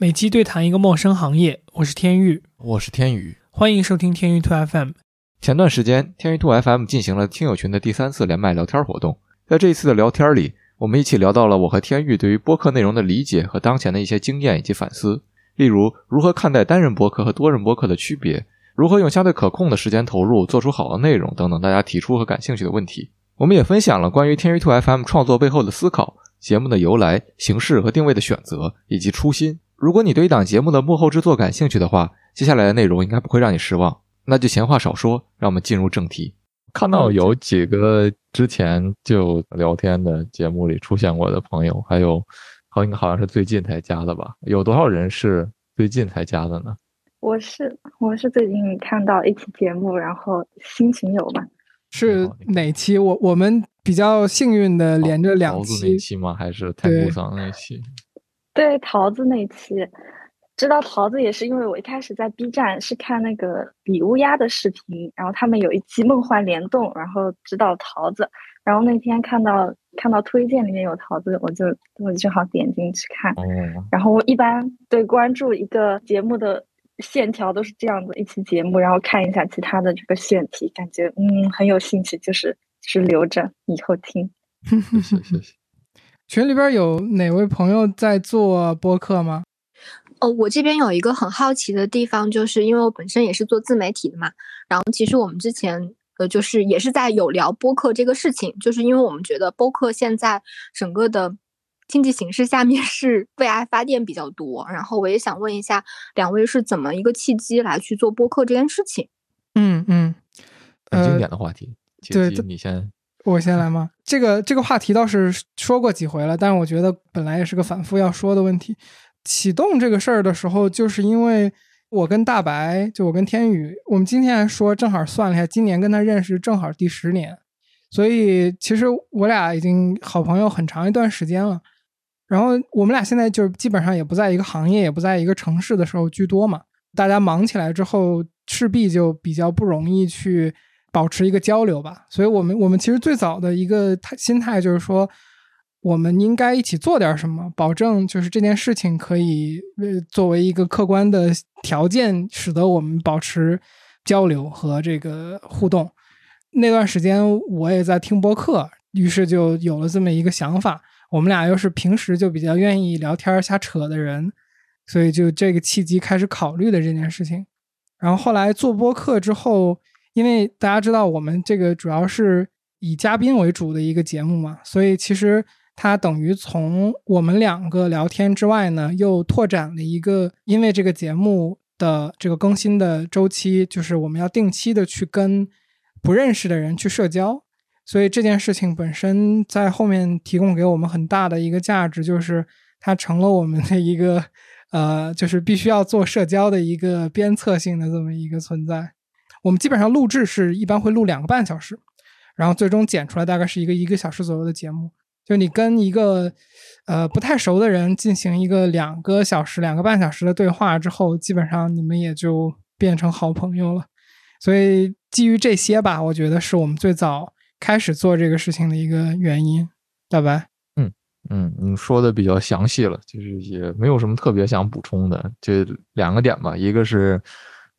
每期对谈一个陌生行业，我是天域，我是天宇，欢迎收听天域兔 FM。前段时间，天域兔 FM 进行了听友群的第三次连麦聊天活动，在这一次的聊天里，我们一起聊到了我和天域对于播客内容的理解和当前的一些经验以及反思，例如如何看待单人播客和多人播客的区别，如何用相对可控的时间投入做出好的内容等等大家提出和感兴趣的问题。我们也分享了关于天域兔 FM 创作背后的思考、节目的由来、形式和定位的选择以及初心。如果你对一档节目的幕后制作感兴趣的话，接下来的内容应该不会让你失望。那就闲话少说，让我们进入正题。看到有几个之前就聊天的节目里出现过的朋友，还有好应该好像是最近才加的吧？有多少人是最近才加的呢？我是我是最近看到一期节目，然后心情有吧？是哪期？我我们比较幸运的连着两期那期吗？还是太古桑那期？对桃子那期，知道桃子也是因为我一开始在 B 站是看那个比乌鸦的视频，然后他们有一期梦幻联动，然后知道桃子，然后那天看到看到推荐里面有桃子，我就我就正好点进去看。然后我一般对关注一个节目的线条都是这样的一期节目，然后看一下其他的这个选题，感觉嗯很有兴趣，就是就是留着以后听。谢谢谢谢。群里边有哪位朋友在做播客吗？哦，我这边有一个很好奇的地方，就是因为我本身也是做自媒体的嘛。然后其实我们之前呃，就是也是在有聊播客这个事情，就是因为我们觉得播客现在整个的经济形势下面 是为爱发电比较多。然后我也想问一下，两位是怎么一个契机来去做播客这件事情？嗯嗯，很经典的话题。对，你先。我先来吗？这个这个话题倒是说过几回了，但是我觉得本来也是个反复要说的问题。启动这个事儿的时候，就是因为我跟大白，就我跟天宇，我们今天还说正好算了一下，今年跟他认识正好第十年，所以其实我俩已经好朋友很长一段时间了。然后我们俩现在就基本上也不在一个行业，也不在一个城市的时候居多嘛。大家忙起来之后，势必就比较不容易去。保持一个交流吧，所以我们我们其实最早的一个态心态就是说，我们应该一起做点什么，保证就是这件事情可以呃作为一个客观的条件，使得我们保持交流和这个互动。那段时间我也在听播客，于是就有了这么一个想法。我们俩又是平时就比较愿意聊天瞎扯的人，所以就这个契机开始考虑的这件事情。然后后来做播客之后。因为大家知道，我们这个主要是以嘉宾为主的一个节目嘛，所以其实它等于从我们两个聊天之外呢，又拓展了一个，因为这个节目的这个更新的周期，就是我们要定期的去跟不认识的人去社交，所以这件事情本身在后面提供给我们很大的一个价值，就是它成了我们的一个呃，就是必须要做社交的一个鞭策性的这么一个存在。我们基本上录制是一般会录两个半小时，然后最终剪出来大概是一个一个小时左右的节目。就你跟一个呃不太熟的人进行一个两个小时、两个半小时的对话之后，基本上你们也就变成好朋友了。所以基于这些吧，我觉得是我们最早开始做这个事情的一个原因。大白，嗯嗯，你说的比较详细了，就是也没有什么特别想补充的，就两个点吧，一个是。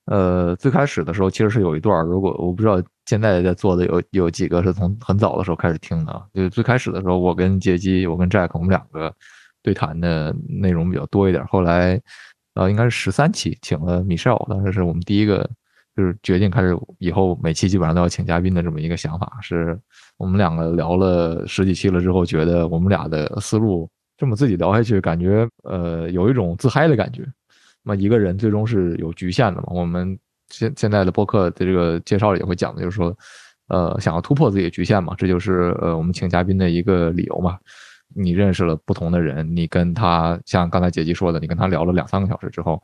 呃，最开始的时候其实是有一段，如果我不知道现在在做的有有几个是从很早的时候开始听的，就最开始的时候，我跟杰基，我跟 Jack，我们两个对谈的内容比较多一点。后来，呃，应该是十三期，请了 Michelle，当时是我们第一个，就是决定开始以后每期基本上都要请嘉宾的这么一个想法。是我们两个聊了十几期了之后，觉得我们俩的思路这么自己聊下去，感觉呃有一种自嗨的感觉。那么一个人最终是有局限的嘛？我们现现在的播客的这个介绍里也会讲的，就是说，呃，想要突破自己的局限嘛，这就是呃我们请嘉宾的一个理由嘛。你认识了不同的人，你跟他像刚才姐姐说的，你跟他聊了两三个小时之后，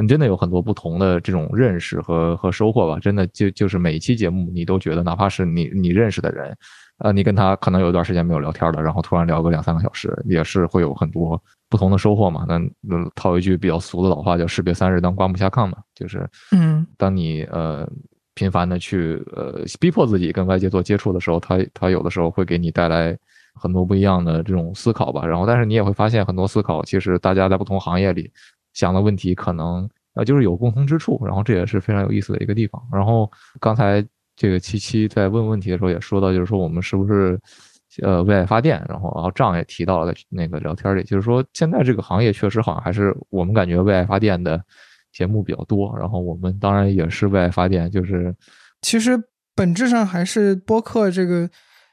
你真的有很多不同的这种认识和和收获吧？真的就就是每一期节目，你都觉得哪怕是你你认识的人。呃，你跟他可能有一段时间没有聊天了，然后突然聊个两三个小时，也是会有很多不同的收获嘛。那那套一句比较俗的老话，叫“士别三日，当刮目相看”嘛，就是，嗯，当你呃频繁的去呃逼迫自己跟外界做接触的时候，他他有的时候会给你带来很多不一样的这种思考吧。然后，但是你也会发现很多思考，其实大家在不同行业里想的问题可能呃就是有共通之处，然后这也是非常有意思的一个地方。然后刚才这个七七在问问题的时候也说到，就是说我们是不是呃为爱发电，然后然后账也提到了在那个聊天里，就是说现在这个行业确实好像还是我们感觉为爱发电的节目比较多，然后我们当然也是为爱发电，就是。其实本质上还是播客这个，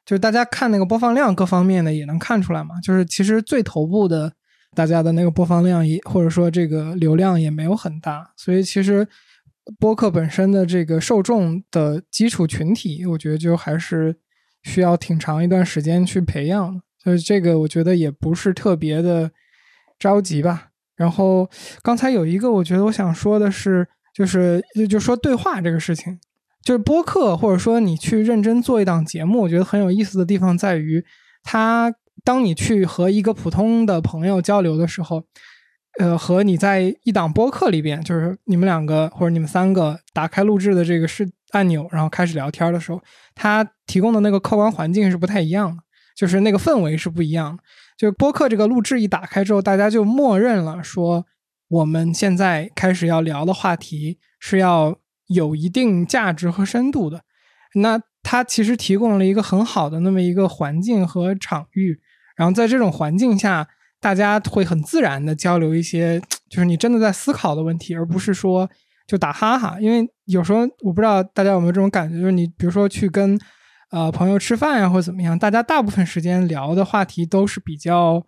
就是大家看那个播放量各方面的也能看出来嘛，就是其实最头部的大家的那个播放量也或者说这个流量也没有很大，所以其实播客本身的这个受众的基础群体，我觉得就还是需要挺长一段时间去培养，所以这个我觉得也不是特别的着急吧。然后刚才有一个我觉得我想说的是，就是就说对话这个事情。就是播客，或者说你去认真做一档节目，我觉得很有意思的地方在于，它当你去和一个普通的朋友交流的时候，呃，和你在一档播客里边，就是你们两个或者你们三个打开录制的这个是按钮，然后开始聊天的时候，它提供的那个客观环境是不太一样的，就是那个氛围是不一样的。就播客这个录制一打开之后，大家就默认了说，我们现在开始要聊的话题是要。有一定价值和深度的，那它其实提供了一个很好的那么一个环境和场域，然后在这种环境下，大家会很自然的交流一些，就是你真的在思考的问题，而不是说就打哈哈。因为有时候我不知道大家有没有这种感觉，就是你比如说去跟呃朋友吃饭呀，或者怎么样，大家大部分时间聊的话题都是比较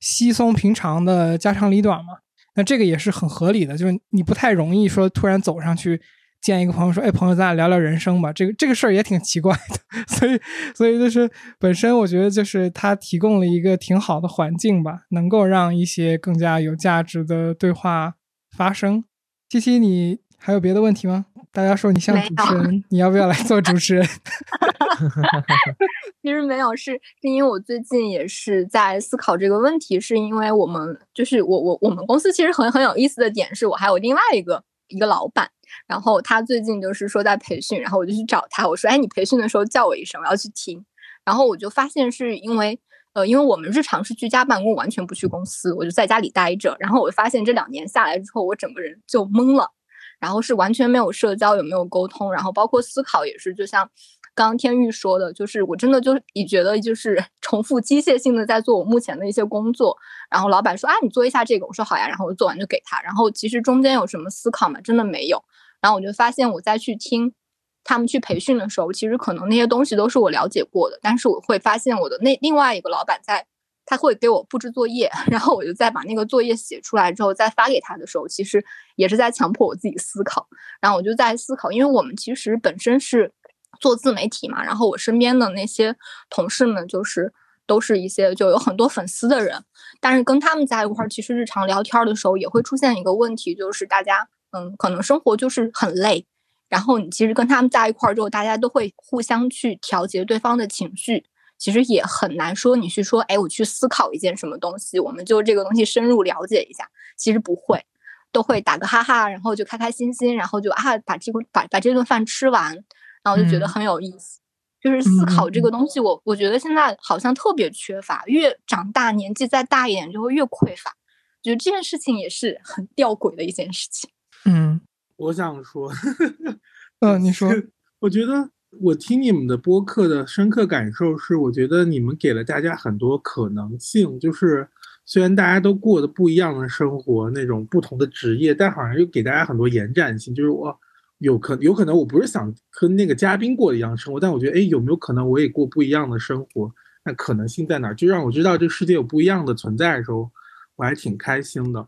稀松平常的家长里短嘛。那这个也是很合理的，就是你不太容易说突然走上去。见一个朋友说：“哎，朋友，咱俩聊聊人生吧。”这个这个事儿也挺奇怪的，所以所以就是本身我觉得就是他提供了一个挺好的环境吧，能够让一些更加有价值的对话发生。七七，你还有别的问题吗？大家说你像主持人，你要不要来做主持人？其实没有，是是因为我最近也是在思考这个问题，是因为我们就是我我我们公司其实很很有意思的点是我还有另外一个一个老板。然后他最近就是说在培训，然后我就去找他，我说：“哎，你培训的时候叫我一声，我要去听。”然后我就发现是因为，呃，因为我们日常是居家办公，完全不去公司，我就在家里待着。然后我发现这两年下来之后，我整个人就懵了，然后是完全没有社交，也没有沟通，然后包括思考也是，就像。刚刚天玉说的，就是我真的就你觉得就是 重复机械性的在做我目前的一些工作，然后老板说啊，你做一下这个，我说好呀，然后我做完就给他，然后其实中间有什么思考吗？真的没有。然后我就发现我再去听他们去培训的时候，其实可能那些东西都是我了解过的，但是我会发现我的那另外一个老板在，他会给我布置作业，然后我就再把那个作业写出来之后再发给他的时候，其实也是在强迫我自己思考。然后我就在思考，因为我们其实本身是。做自媒体嘛，然后我身边的那些同事们，就是都是一些就有很多粉丝的人，但是跟他们在一块儿，其实日常聊天的时候也会出现一个问题，就是大家嗯，可能生活就是很累，然后你其实跟他们在一块儿之后，大家都会互相去调节对方的情绪，其实也很难说你去说，哎，我去思考一件什么东西，我们就这个东西深入了解一下，其实不会，都会打个哈哈，然后就开开心心，然后就啊，把这个把把这顿饭吃完。然后就觉得很有意思，就是思考这个东西，我我觉得现在好像特别缺乏，越长大年纪再大一点就会越匮乏，觉得这件事情也是很吊诡的一件事情。嗯，我想说，嗯，你说，我觉得我听你们的播客的深刻感受是，我觉得你们给了大家很多可能性，就是虽然大家都过的不一样的生活，那种不同的职业，但好像又给大家很多延展性，就是我。有可有可能我不是想跟那个嘉宾过一样生活，但我觉得，哎，有没有可能我也过不一样的生活？那可能性在哪？就让我知道这个世界有不一样的存在的时候，我还挺开心的。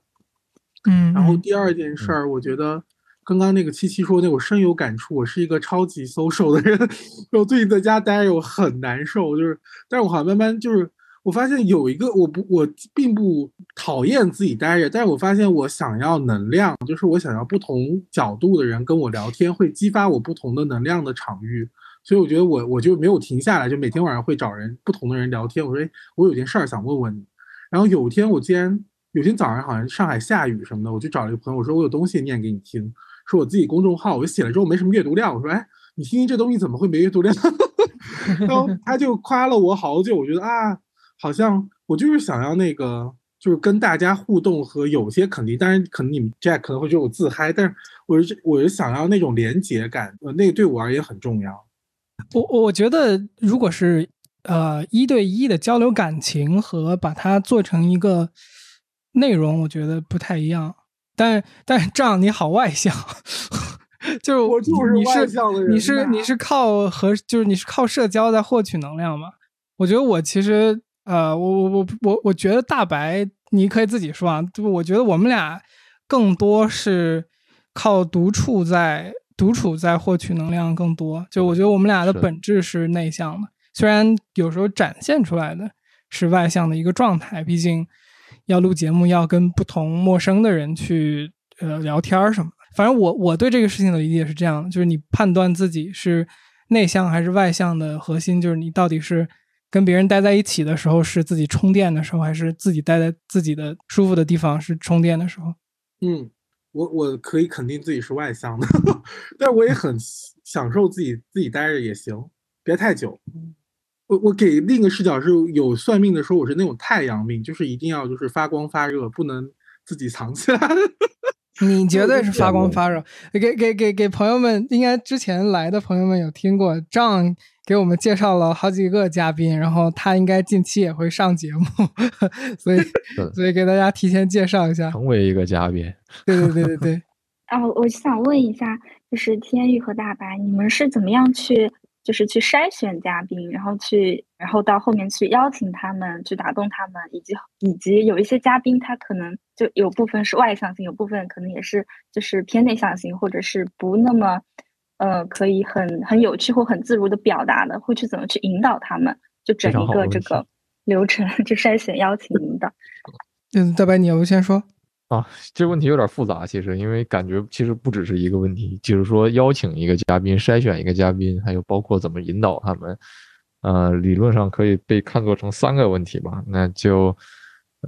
嗯。然后第二件事儿，我觉得刚刚那个七七说那，我深有感触。我是一个超级 social 的人，我最近在家待着，我很难受。就是，但是我好像慢慢就是。我发现有一个，我不，我并不讨厌自己待着，但是我发现我想要能量，就是我想要不同角度的人跟我聊天，会激发我不同的能量的场域，所以我觉得我我就没有停下来，就每天晚上会找人不同的人聊天。我说，我有件事儿想问问你。然后有一天我竟然有天早上好像上海下雨什么的，我去找了一个朋友，我说我有东西念给你听，说我自己公众号，我写了之后没什么阅读量，我说，哎，你听听这东西怎么会没阅读量？然后他就夸了我好久，我觉得啊。好像我就是想要那个，就是跟大家互动和有些肯定，当然可能你们 Jack 可能会觉得我自嗨，但是我是我是想要那种连结感，呃，那个对我而言很重要。我我觉得如果是呃一对一的交流感情和把它做成一个内容，我觉得不太一样。但但是这样你好外向，就是我就是外向的人是你是你是靠和就是你是靠社交在获取能量嘛？我觉得我其实呃，我我我我我觉得大白你可以自己说啊，就我觉得我们俩更多是靠独处在独处在获取能量更多。就我觉得我们俩的本质是内向的，虽然有时候展现出来的是外向的一个状态，毕竟要录节目要跟不同陌生的人去呃聊天儿什么的。反正我我对这个事情的理解是这样，就是你判断自己是内向还是外向的核心，就是你到底是跟别人待在一起的时候是自己充电的时候，还是自己待在自己的舒服的地方是充电的时候。嗯，我我可以肯定自己是外向的，但我也很享受自己自己待着也行，别太久。我我给另一个视角是有算命的说我是那种太阳命，就是一定要就是发光发热，不能自己藏起来。你绝对是发光发热。给给给给朋友们，应该之前来的朋友们有听过，张给我们介绍了好几个嘉宾，然后他应该近期也会上节目，所以所以给大家提前介绍一下。成为一个嘉宾。对对对对对，啊，我想问一下，就是天宇和大白，你们是怎么样去，就是去筛选嘉宾，然后去，然后到后面去邀请他们，去打动他们，以及以及有一些嘉宾他可能就有部分是外向型，有部分可能也是就是偏内向型，或者是不那么，呃，可以很很有趣或很自如的表达的，会去怎么去引导他们，就整一个这个流程，就筛选、邀请、引导。嗯，大白，你要不先说？啊，这个问题有点复杂，其实因为感觉其实不只是一个问题，就是说邀请一个嘉宾、筛选一个嘉宾，还有包括怎么引导他们，呃，理论上可以被看作成三个问题吧。那就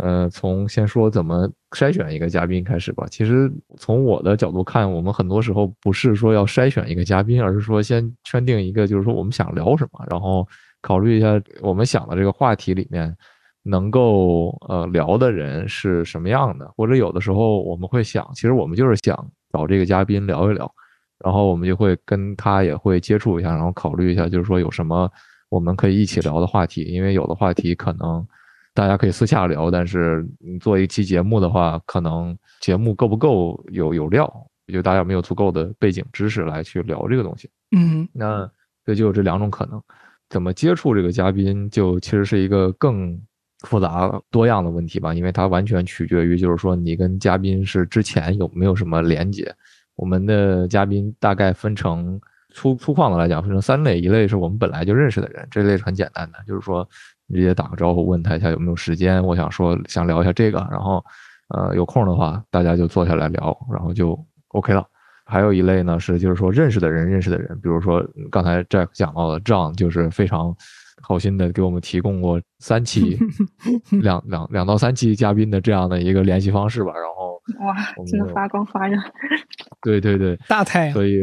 呃，从先说怎么筛选一个嘉宾开始吧。其实从我的角度看，我们很多时候不是说要筛选一个嘉宾，而是说先圈定一个，就是说我们想聊什么，然后考虑一下我们想的这个话题里面。能够呃聊的人是什么样的，或者有的时候我们会想，其实我们就是想找这个嘉宾聊一聊，然后我们就会跟他也会接触一下，然后考虑一下，就是说有什么我们可以一起聊的话题，因为有的话题可能大家可以私下聊，但是你做一期节目的话，可能节目够不够有有料，就大家有没有足够的背景知识来去聊这个东西。嗯。那这就有这两种可能，怎么接触这个嘉宾，就其实是一个更复杂多样的问题吧，因为它完全取决于就是说你跟嘉宾是之前有没有什么连接。我们的嘉宾大概分成粗粗犷的来讲，分成三类，一类是我们本来就认识的人，这类是很简单的，就是说你直接打个招呼，问他一下有没有时间，我想说想聊一下这个，然后呃有空的话大家就坐下来聊，然后就 OK 了。还有一类呢是就是说认识的人认识的人，比如说刚才 Jack 讲到的 John 就是非常好心的给我们提供过三期 两两两到三期嘉宾的这样的一个联系方式吧，然后哇真的发光发热。对对对，大太阳。所以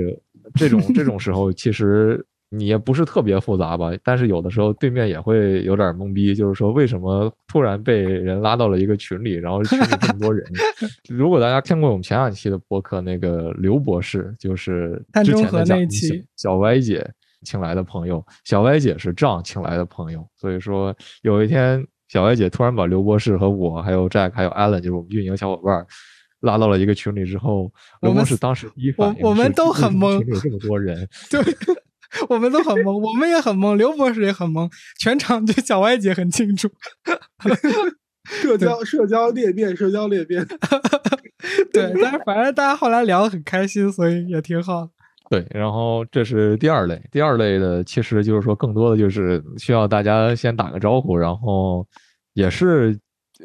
这种这种时候其实你也不是特别复杂吧，但是有的时候对面也会有点懵逼，就是说为什么突然被人拉到了一个群里，然后群里这么多人。如果大家看过我们前两期的播客，那个刘博士就是之碳中和前的嘉宾那一期小歪姐请来的朋友，小歪姐是丈请来的朋友，所以说有一天小歪姐突然把刘博士和我还有 Jack 还有 Allen 就是我们运营小伙伴儿拉到了一个群里之后，我们刘博士当时第一反应我我们都很懵么群里有这么多人，对，我们都很懵，我们也很懵，刘博士也很懵，全场就小歪姐很清楚。社交社交裂变，社交裂变。对，但是反正大家后来聊得很开心，所以也挺好。对，然后这是第二类，第二类的其实就是说更多的就是需要大家先打个招呼，然后也是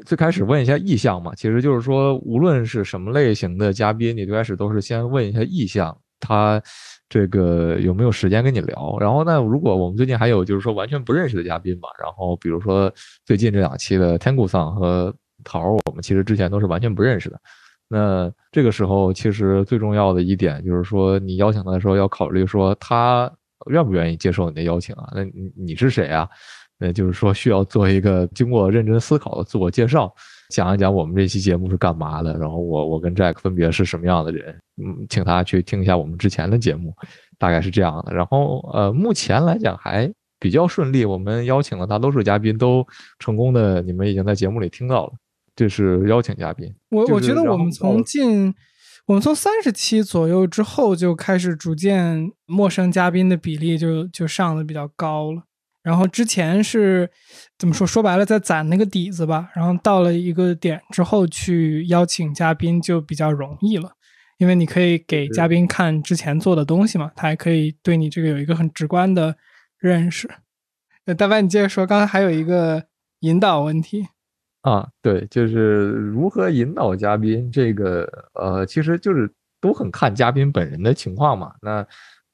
最开始问一下意向嘛，其实就是说无论是什么类型的嘉宾，你最开始都是先问一下意向，他这个有没有时间跟你聊。然后呢，如果我们最近还有就是说完全不认识的嘉宾嘛，然后比如说最近这两期的天谷桑和桃儿，我们其实之前都是完全不认识的。那这个时候，其实最重要的一点就是说，你邀请他的时候要考虑说他愿不愿意接受你的邀请啊？那你你是谁啊？那就是说需要做一个经过认真思考的自我介绍。讲一讲我们这期节目是干嘛的，然后我我跟 Jack 分别是什么样的人，嗯，请他去听一下我们之前的节目，大概是这样的。然后呃，目前来讲还比较顺利，我们邀请了大多数嘉宾都成功的，你们已经在节目里听到了，这是邀请嘉宾。我我觉得我们从近，我们从三十期左右之后就开始逐渐陌生嘉宾的比例就就上的比较高了。然后之前是怎么说？说白了，在攒那个底子吧。然后到了一个点之后，去邀请嘉宾就比较容易了，因为你可以给嘉宾看之前做的东西嘛，他还可以对你这个有一个很直观的认识。呃，大白，你接着说，刚才还有一个引导问题。啊，对，就是如何引导嘉宾，这个呃，其实就是都很看嘉宾本人的情况嘛。那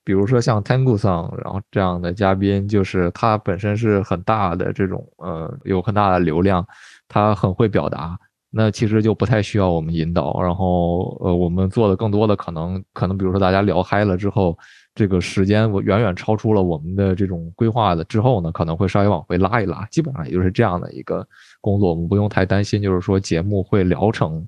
比如说像 Tango 桑，然后这样的嘉宾，就是他本身是很大的这种呃，有很大的流量，他很会表达，那其实就不太需要我们引导。然后呃，我们做的更多的可能可能，比如说大家聊嗨了之后，这个时间我远远超出了我们的这种规划的之后呢，可能会稍微往回拉一拉，基本上也就是这样的一个工作，我们不用太担心，就是说节目会聊成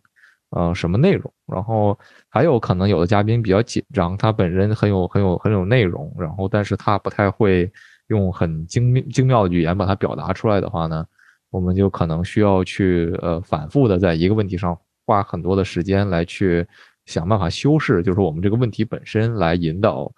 呃什么内容。然后还有可能有的嘉宾比较紧张，他本身很有很有很有内容，然后但是他不太会用很精精妙的语言把它表达出来的话呢，我们就可能需要去呃反复的在一个问题上花很多的时间来去想办法修饰，就是我们这个问题本身来引导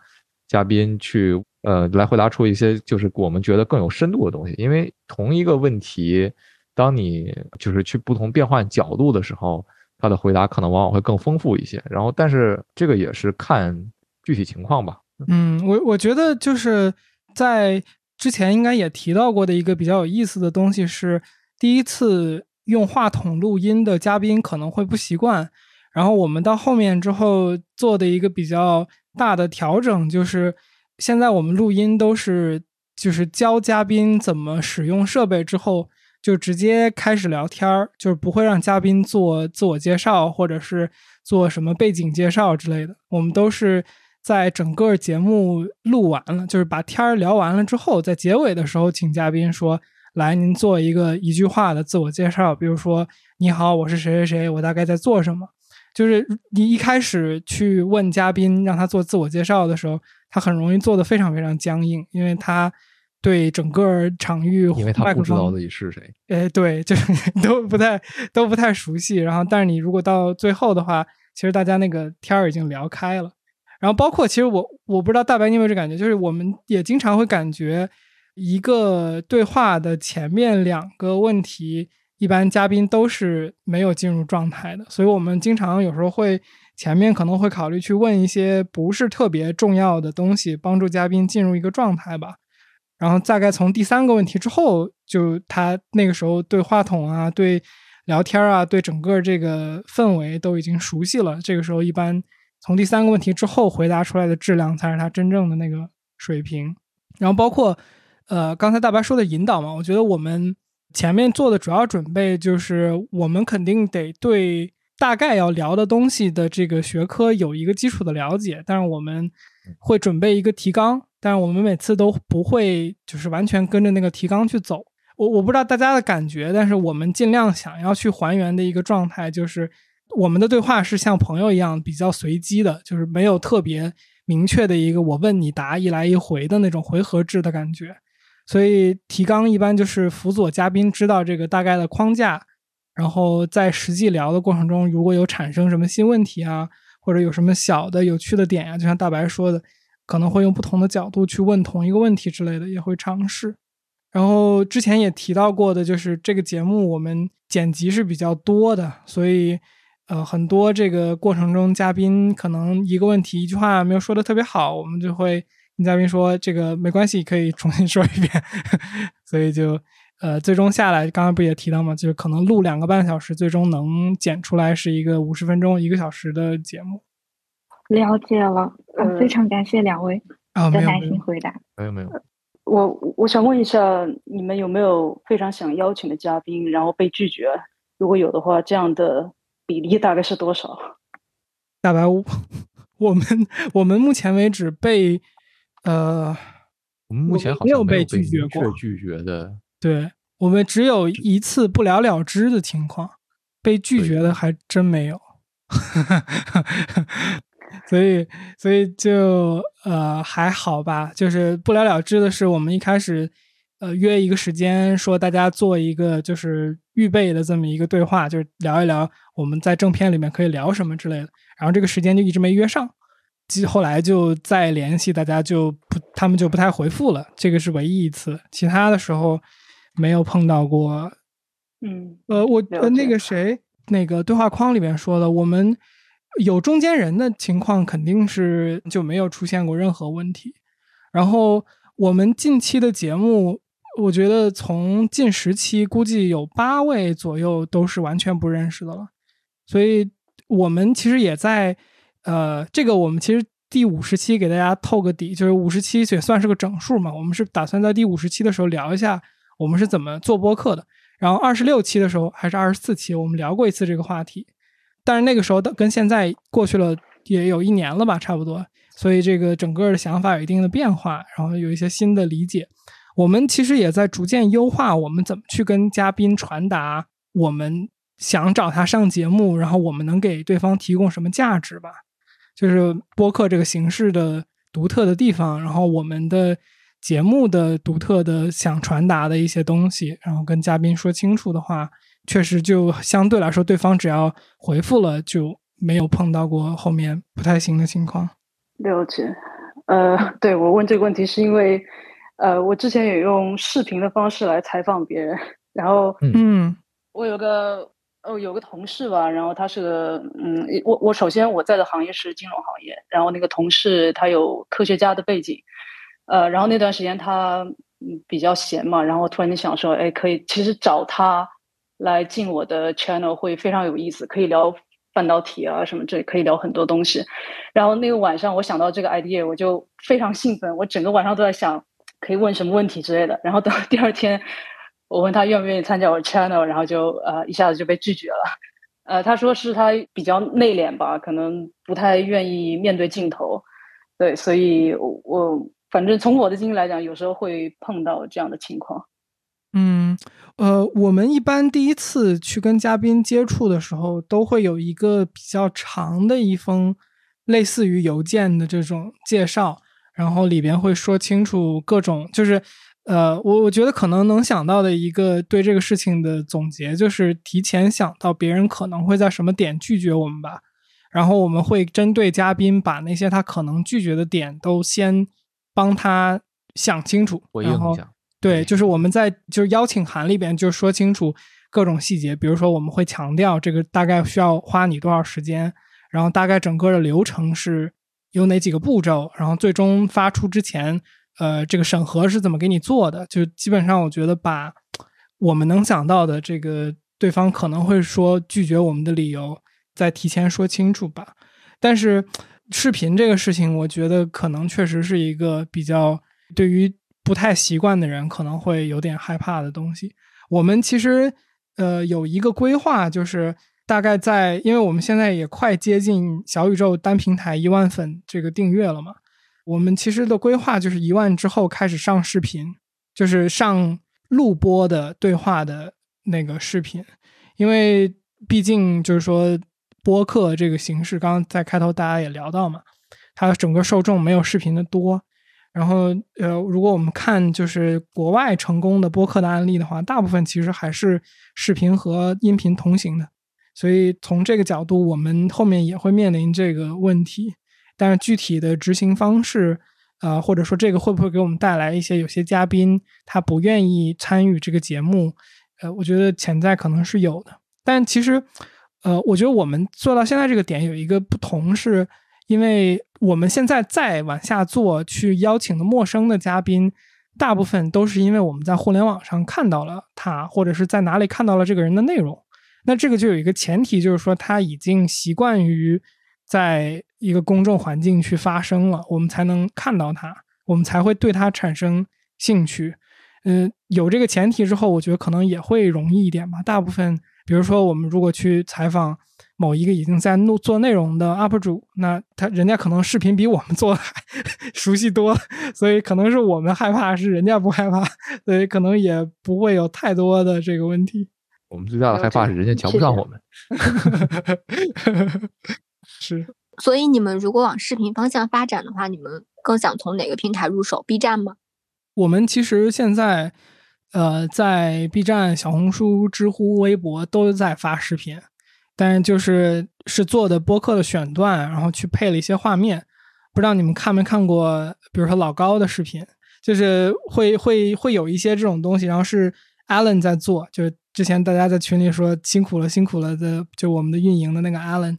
嘉宾去呃来回答出一些就是我们觉得更有深度的东西。因为同一个问题，当你就是去不同变换角度的时候，他的回答可能往往会更丰富一些。然后，但是这个也是看具体情况吧。嗯，我我觉得就是在之前应该也提到过的一个比较有意思的东西是，第一次用话筒录音的嘉宾可能会不习惯，然后我们到后面之后做的一个比较大的调整就是，现在我们录音都是就是教嘉宾怎么使用设备之后。就直接开始聊天儿，就是不会让嘉宾做自我介绍，或者是做什么背景介绍之类的。我们都是在整个节目录完了，就是把天儿聊完了之后，在结尾的时候，请嘉宾说：“来，您做一个一句话的自我介绍，比如说‘你好，我是谁谁谁，我大概在做什么’。”就是你一开始去问嘉宾让他做自我介绍的时候，他很容易做的非常非常僵硬，因为他。对整个场域，因为他不知道自己是谁，哎，对，就是 都不太都不太熟悉。然后，但是你如果到最后的话，其实大家那个天儿已经聊开了。然后，包括其实我我不知道大白你有没有这感觉，就是我们也经常会感觉一个对话的前面两个问题，一般嘉宾都是没有进入状态的，所以我们经常有时候会前面可能会考虑去问一些不是特别重要的东西，帮助嘉宾进入一个状态吧。然后大概从第三个问题之后，就他那个时候对话筒啊、对聊天啊、对整个这个氛围都已经熟悉了。这个时候一般从第三个问题之后回答出来的质量才是他真正的那个水平。然后包括呃刚才大白说的引导嘛，我觉得我们前面做的主要准备就是我们肯定得对大概要聊的东西的这个学科有一个基础的了解，但是我们会准备一个提纲。但是我们每次都不会就是完全跟着那个提纲去走。我我不知道大家的感觉，但是我们尽量想要去还原的一个状态，就是我们的对话是像朋友一样比较随机的，就是没有特别明确的一个我问你答一来一回的那种回合制的感觉。所以提纲一般就是辅佐嘉宾知道这个大概的框架，然后在实际聊的过程中，如果有产生什么新问题啊，或者有什么小的有趣的点呀、啊，就像大白说的。可能会用不同的角度去问同一个问题之类的，也会尝试。然后之前也提到过的，就是这个节目我们剪辑是比较多的，所以呃，很多这个过程中嘉宾可能一个问题一句话没有说的特别好，我们就会嘉宾说这个没关系，可以重新说一遍。所以就呃，最终下来，刚才不也提到吗？就是可能录两个半小时，最终能剪出来是一个五十分钟、一个小时的节目。了解了，呃，非常感谢两位啊，的耐心回答。没有没有，我我想问一下，你们有没有非常想邀请的嘉宾，然后被拒绝？如果有的话，这样的比例大概是多少？大白屋，我们我们目前为止被呃，我们目前好像没有被拒绝过，拒绝的。对我们只有一次不了了之的情况。被拒绝的还真没有。所以，所以就呃还好吧，就是不了了之的是，我们一开始呃约一个时间，说大家做一个就是预备的这么一个对话，就是聊一聊我们在正片里面可以聊什么之类的。然后这个时间就一直没约上，后来就再联系大家就不，他们就不太回复了。这个是唯一一次，其他的时候没有碰到过。嗯，呃，我呃那个谁，那个对话框里面说的，我们。有中间人的情况，肯定是就没有出现过任何问题。然后我们近期的节目，我觉得从近十期估计有八位左右都是完全不认识的了。所以我们其实也在，呃，这个我们其实第五十期给大家透个底，就是五十期也算是个整数嘛。我们是打算在第五十期的时候聊一下我们是怎么做播客的。然后二十六期的时候还是二十四期，我们聊过一次这个话题。但是那个时候的跟现在过去了也有一年了吧，差不多，所以这个整个的想法有一定的变化，然后有一些新的理解。我们其实也在逐渐优化我们怎么去跟嘉宾传达我们想找他上节目，然后我们能给对方提供什么价值吧，就是播客这个形式的独特的地方，然后我们的节目的独特的想传达的一些东西，然后跟嘉宾说清楚的话。确实，就相对来说，对方只要回复了，就没有碰到过后面不太行的情况。了解，呃，对我问这个问题是因为，呃，我之前也用视频的方式来采访别人，然后，嗯，我有个哦，有个同事吧，然后他是个，嗯，我我首先我在的行业是金融行业，然后那个同事他有科学家的背景，呃，然后那段时间他比较闲嘛，然后突然间想说，哎，可以，其实找他。来进我的 channel 会非常有意思，可以聊半导体啊什么，这可以聊很多东西。然后那个晚上我想到这个 idea，我就非常兴奋，我整个晚上都在想可以问什么问题之类的。然后等 第二天，我问他愿不愿意参加我 channel，然后就呃一下子就被拒绝了。呃，他说是他比较内敛吧，可能不太愿意面对镜头。对，所以我反正从我的经历来讲，有时候会碰到这样的情况。嗯，呃，我们一般第一次去跟嘉宾接触的时候，都会有一个比较长的一封类似于邮件的这种介绍，然后里边会说清楚各种，就是呃，我我觉得可能能想到的一个对这个事情的总结，就是提前想到别人可能会在什么点拒绝我们吧，然后我们会针对嘉宾把那些他可能拒绝的点都先帮他想清楚，回应一下。对，就是我们在就是邀请函里边就说清楚各种细节，比如说我们会强调这个大概需要花你多少时间，然后大概整个的流程是有哪几个步骤，然后最终发出之前，呃，这个审核是怎么给你做的，就基本上我觉得把我们能想到的这个对方可能会说拒绝我们的理由再提前说清楚吧。但是视频这个事情，我觉得可能确实是一个比较对于。不太习惯的人可能会有点害怕的东西。我们其实呃有一个规划，就是大概在，因为我们现在也快接近小宇宙单平台一万粉这个订阅了嘛。我们其实的规划就是一万之后开始上视频，就是上录播的对话的那个视频，因为毕竟就是说播客这个形式，刚刚在开头大家也聊到嘛，它整个受众没有视频的多。然后，呃，如果我们看就是国外成功的播客的案例的话，大部分其实还是视频和音频同行的。所以从这个角度，我们后面也会面临这个问题。但是具体的执行方式，呃，或者说这个会不会给我们带来一些有些嘉宾他不愿意参与这个节目，呃，我觉得潜在可能是有的。但其实，呃，我觉得我们做到现在这个点有一个不同是。因为我们现在再往下做，去邀请的陌生的嘉宾，大部分都是因为我们在互联网上看到了他，或者是在哪里看到了这个人的内容。那这个就有一个前提，就是说他已经习惯于在一个公众环境去发声了，我们才能看到它，我们才会对它产生兴趣。嗯，有这个前提之后，我觉得可能也会容易一点吧。大部分，比如说我们如果去采访。某一个已经在弄做内容的 UP 主，那他人家可能视频比我们做的还 熟悉多，所以可能是我们害怕，是人家不害怕，所以可能也不会有太多的这个问题。我们最大的害怕是人家瞧不上我们。是，所以你们如果往视频方向发展的话，你们更想从哪个平台入手？B 站吗？我们其实现在，呃，在 B 站、小红书、知乎、微博都在发视频，但是就是是做的播客的选段，然后去配了一些画面。不知道你们看没看过，比如说老高的视频，就是会会会有一些这种东西，然后是 Allen 在做，就是之前大家在群里说辛苦了辛苦了的，就我们的运营的那个 Alan，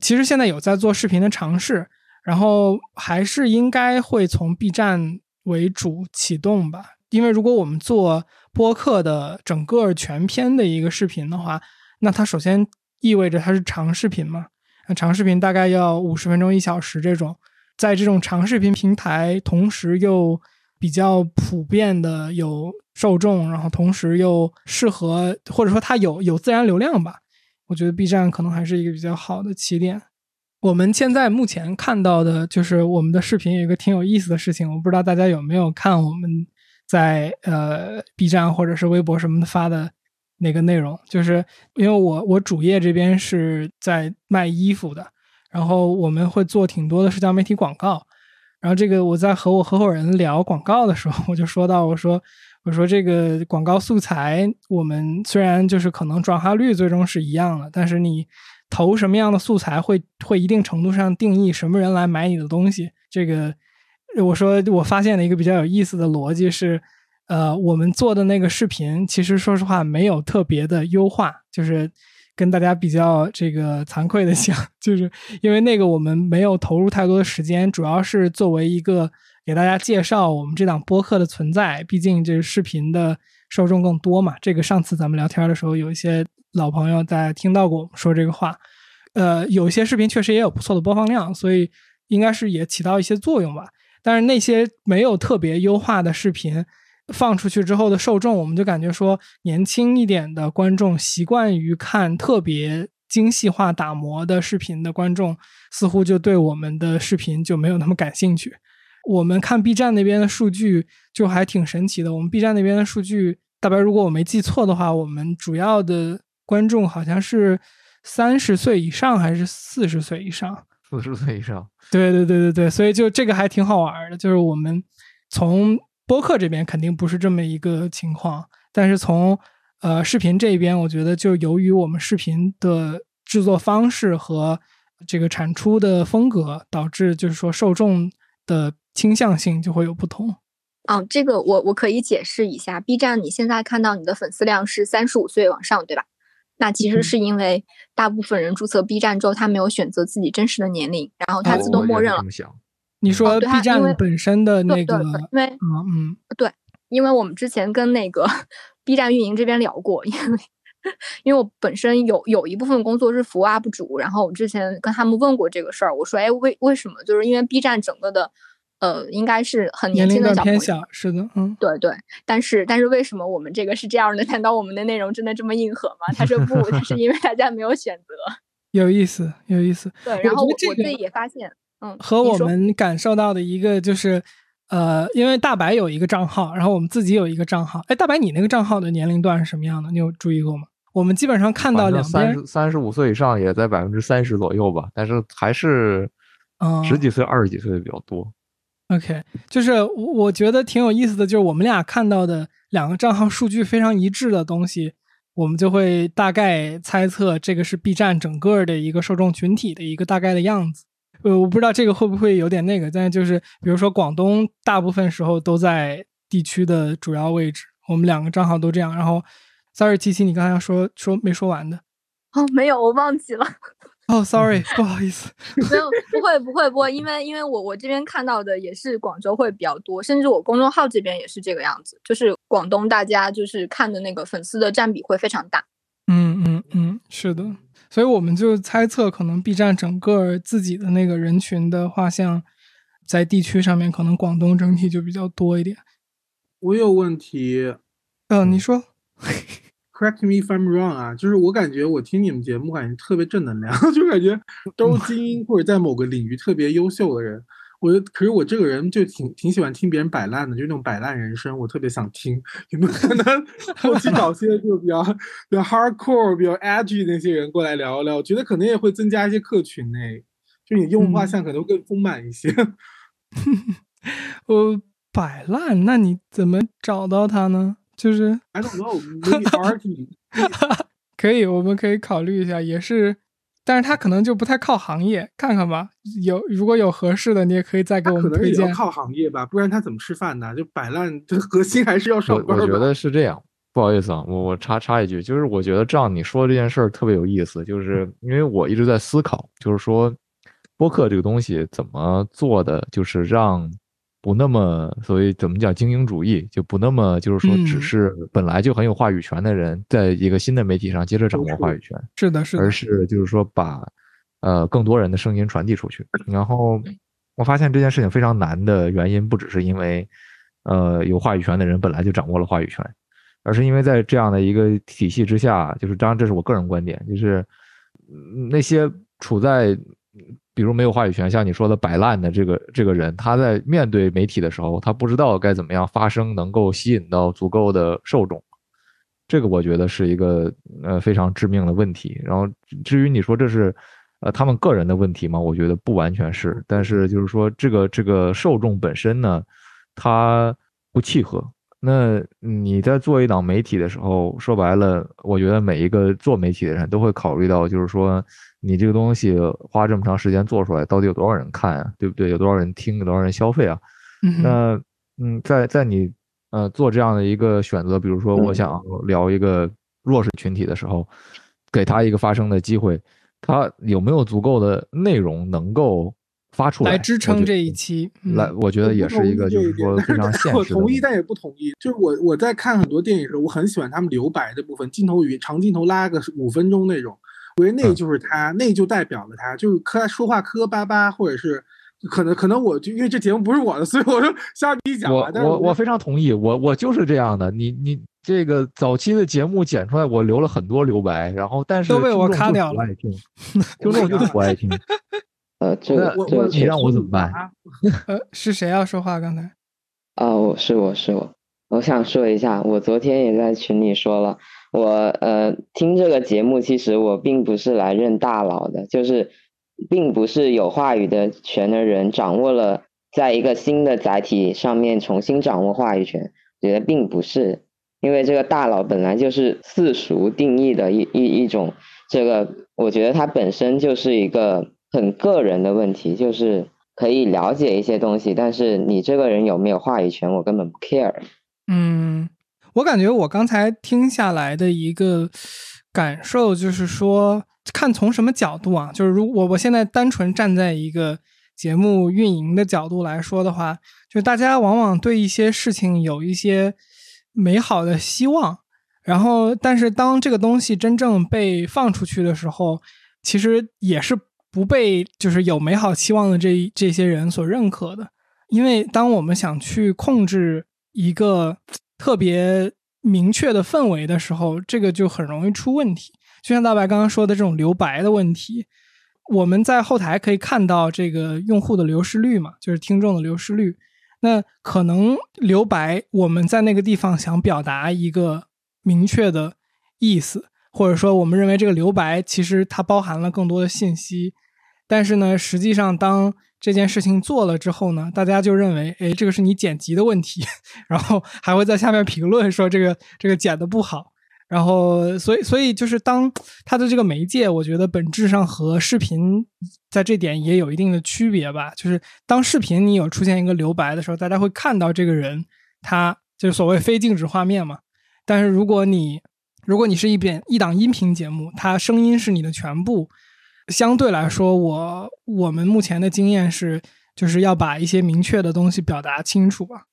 其实现在有在做视频的尝试，然后还是应该会从 B 站为主启动吧，因为如果我们做播客的整个全篇的一个视频的话，那它首先意味着它是长视频嘛，那长视频大概要五十分钟一小时这种。在这种长视频平台，同时又比较普遍的有受众，然后同时又适合，或者说它有有自然流量吧，我觉得 B 站可能还是一个比较好的起点。我们现在目前看到的就是我们的视频有一个挺有意思的事情，我不知道大家有没有看我们在呃 B 站或者是微博什么的发的那个内容，就是因为我我主页这边是在卖衣服的。然后我们会做挺多的社交媒体广告，然后这个我在和我合伙人聊广告的时候，我就说到，我说我说这个广告素材，我们虽然就是可能转化率最终是一样的，但是你投什么样的素材，会会一定程度上定义什么人来买你的东西。这个我说我发现了一个比较有意思的逻辑是，呃，我们做的那个视频，其实说实话没有特别的优化，就是。跟大家比较这个惭愧的讲，就是因为那个我们没有投入太多的时间，主要是作为一个给大家介绍我们这档播客的存在。毕竟这视频的受众更多嘛。这个上次咱们聊天的时候，有一些老朋友在听到过我们说这个话。呃，有些视频确实也有不错的播放量，所以应该是也起到一些作用吧。但是那些没有特别优化的视频。放出去之后的受众，我们就感觉说，年轻一点的观众习惯于看特别精细化打磨的视频的观众，似乎就对我们的视频就没有那么感兴趣。我们看 B 站那边的数据就还挺神奇的，我们 B 站那边的数据，大白如果我没记错的话，我们主要的观众好像是三十岁以上还是四十岁以上？四十岁以上。对对对对对，所以就这个还挺好玩的，就是我们从。播客这边肯定不是这么一个情况，但是从呃视频这边，我觉得就由于我们视频的制作方式和这个产出的风格，导致就是说受众的倾向性就会有不同。哦，这个我我可以解释一下，B 站你现在看到你的粉丝量是三十五岁往上，对吧？那其实是因为大部分人注册 B 站之后，他没有选择自己真实的年龄，然后他自动默认了。你说 B 站本身的那个，因为嗯嗯，对，因为我们之前跟那个 B 站运营这边聊过，因为因为我本身有有一部分工作是服务 UP 主，然后我之前跟他们问过这个事儿，我说，哎，为为什么？就是因为 B 站整个的，呃，应该是很年轻的小朋友，是的，嗯，对对，但是但是为什么我们这个是这样的？难道我们的内容真的这么硬核吗？他说不，是 因为大家没有选择。有意思，有意思。对，然后我我自己也发现。嗯，和我们感受到的一个就是，呃，因为大白有一个账号，然后我们自己有一个账号。哎，大白，你那个账号的年龄段是什么样的？你有注意过吗？我们基本上看到两边三十三十五岁以上也在百分之三十左右吧，但是还是十几岁、二十几岁的比较多。OK，就是我我觉得挺有意思的，就是我们俩看到的两个账号数据非常一致的东西，我们就会大概猜测这个是 B 站整个的一个受众群体的一个大概的样子。呃，我不知道这个会不会有点那个，但是就是，比如说广东大部分时候都在地区的主要位置，我们两个账号都这样。然后，sorry，七七，你刚才说说没说完的？哦，没有，我忘记了。哦，sorry，不好意思。没有，不会，不会，不会，因为因为我我这边看到的也是广州会比较多，甚至我公众号这边也是这个样子，就是广东大家就是看的那个粉丝的占比会非常大。嗯嗯嗯，是的。所以我们就猜测，可能 B 站整个自己的那个人群的画像，在地区上面，可能广东整体就比较多一点。我有问题，嗯，你说，Correct me if I'm wrong 啊，就是我感觉我听你们节目，感觉特别正能量，就感觉都是精英或者在某个领域特别优秀的人。我可是我这个人就挺挺喜欢听别人摆烂的，就那种摆烂人生，我特别想听。有没有可能 后期找些就比较比较 hardcore、比较 edgy 那些人过来聊一聊？我觉得可能也会增加一些客群呢，就你用户画像可能更丰满一些。我摆烂，那你怎么找到他呢？就是 I don't know, maybe argue。可以，我们可以考虑一下，也是，但是他可能就不太靠行业，看看吧。有如果有合适的，你也可以再给我们推荐。靠行业吧，不然他怎么吃饭呢？就摆烂，这核心还是要上班。我觉得是这样，不好意思啊，我我插插一句，就是我觉得这样你说这件事儿特别有意思，就是因为我一直在思考，就是说播客这个东西怎么做的，就是让。不那么所谓怎么讲精英主义，就不那么就是说只是本来就很有话语权的人，在一个新的媒体上接着掌握话语权，是的，是的，而是就是说把呃更多人的声音传递出去。然后我发现这件事情非常难的原因，不只是因为呃有话语权的人本来就掌握了话语权，而是因为在这样的一个体系之下，就是当然这是我个人观点，就是那些处在。比如没有话语权，像你说的摆烂的这个这个人，他在面对媒体的时候，他不知道该怎么样发声，能够吸引到足够的受众，这个我觉得是一个呃非常致命的问题。然后至于你说这是呃他们个人的问题吗？我觉得不完全是，但是就是说这个这个受众本身呢，他不契合。那你在做一档媒体的时候，说白了，我觉得每一个做媒体的人都会考虑到，就是说。你这个东西花这么长时间做出来，到底有多少人看啊？对不对？有多少人听？有多少人消费啊？那嗯，在在你呃做这样的一个选择，比如说我想聊一个弱势群体的时候，给他一个发声的机会，他有没有足够的内容能够发出来支撑这一期？来，我觉得也是一个就是说非常现实。我同意，但也不同意。就是我我在看很多电影的时候，我很喜欢他们留白的部分，镜头语长镜头拉个五分钟那种。以为那就是他，那就代表了他，就是磕说话磕磕巴巴，或者是可能可能我就因为这节目不是我的，所以我就瞎逼讲。我我我非常同意，我我就是这样的。你你这个早期的节目剪出来，我留了很多留白，然后但是都被我卡掉了。不爱听，听众就是不爱听。呃，这个这个你让我怎么办？呃，是谁要说话？刚才啊，我是我是我，我想说一下，我昨天也在群里说了。我呃听这个节目，其实我并不是来认大佬的，就是并不是有话语的权的人掌握了，在一个新的载体上面重新掌握话语权，我觉得并不是，因为这个大佬本来就是世俗定义的一一一种，这个我觉得它本身就是一个很个人的问题，就是可以了解一些东西，但是你这个人有没有话语权，我根本不 care。嗯。我感觉我刚才听下来的一个感受就是说，看从什么角度啊？就是如我我现在单纯站在一个节目运营的角度来说的话，就大家往往对一些事情有一些美好的希望，然后但是当这个东西真正被放出去的时候，其实也是不被就是有美好期望的这这些人所认可的，因为当我们想去控制一个。特别明确的氛围的时候，这个就很容易出问题。就像大白刚刚说的这种留白的问题，我们在后台可以看到这个用户的流失率嘛，就是听众的流失率。那可能留白，我们在那个地方想表达一个明确的意思，或者说我们认为这个留白其实它包含了更多的信息，但是呢，实际上当这件事情做了之后呢，大家就认为，哎，这个是你剪辑的问题，然后还会在下面评论说这个这个剪的不好，然后所以所以就是当它的这个媒介，我觉得本质上和视频在这点也有一定的区别吧。就是当视频你有出现一个留白的时候，大家会看到这个人，他就是所谓非静止画面嘛。但是如果你如果你是一边一档音频节目，它声音是你的全部。相对来说，我我们目前的经验是，就是要把一些明确的东西表达清楚吧。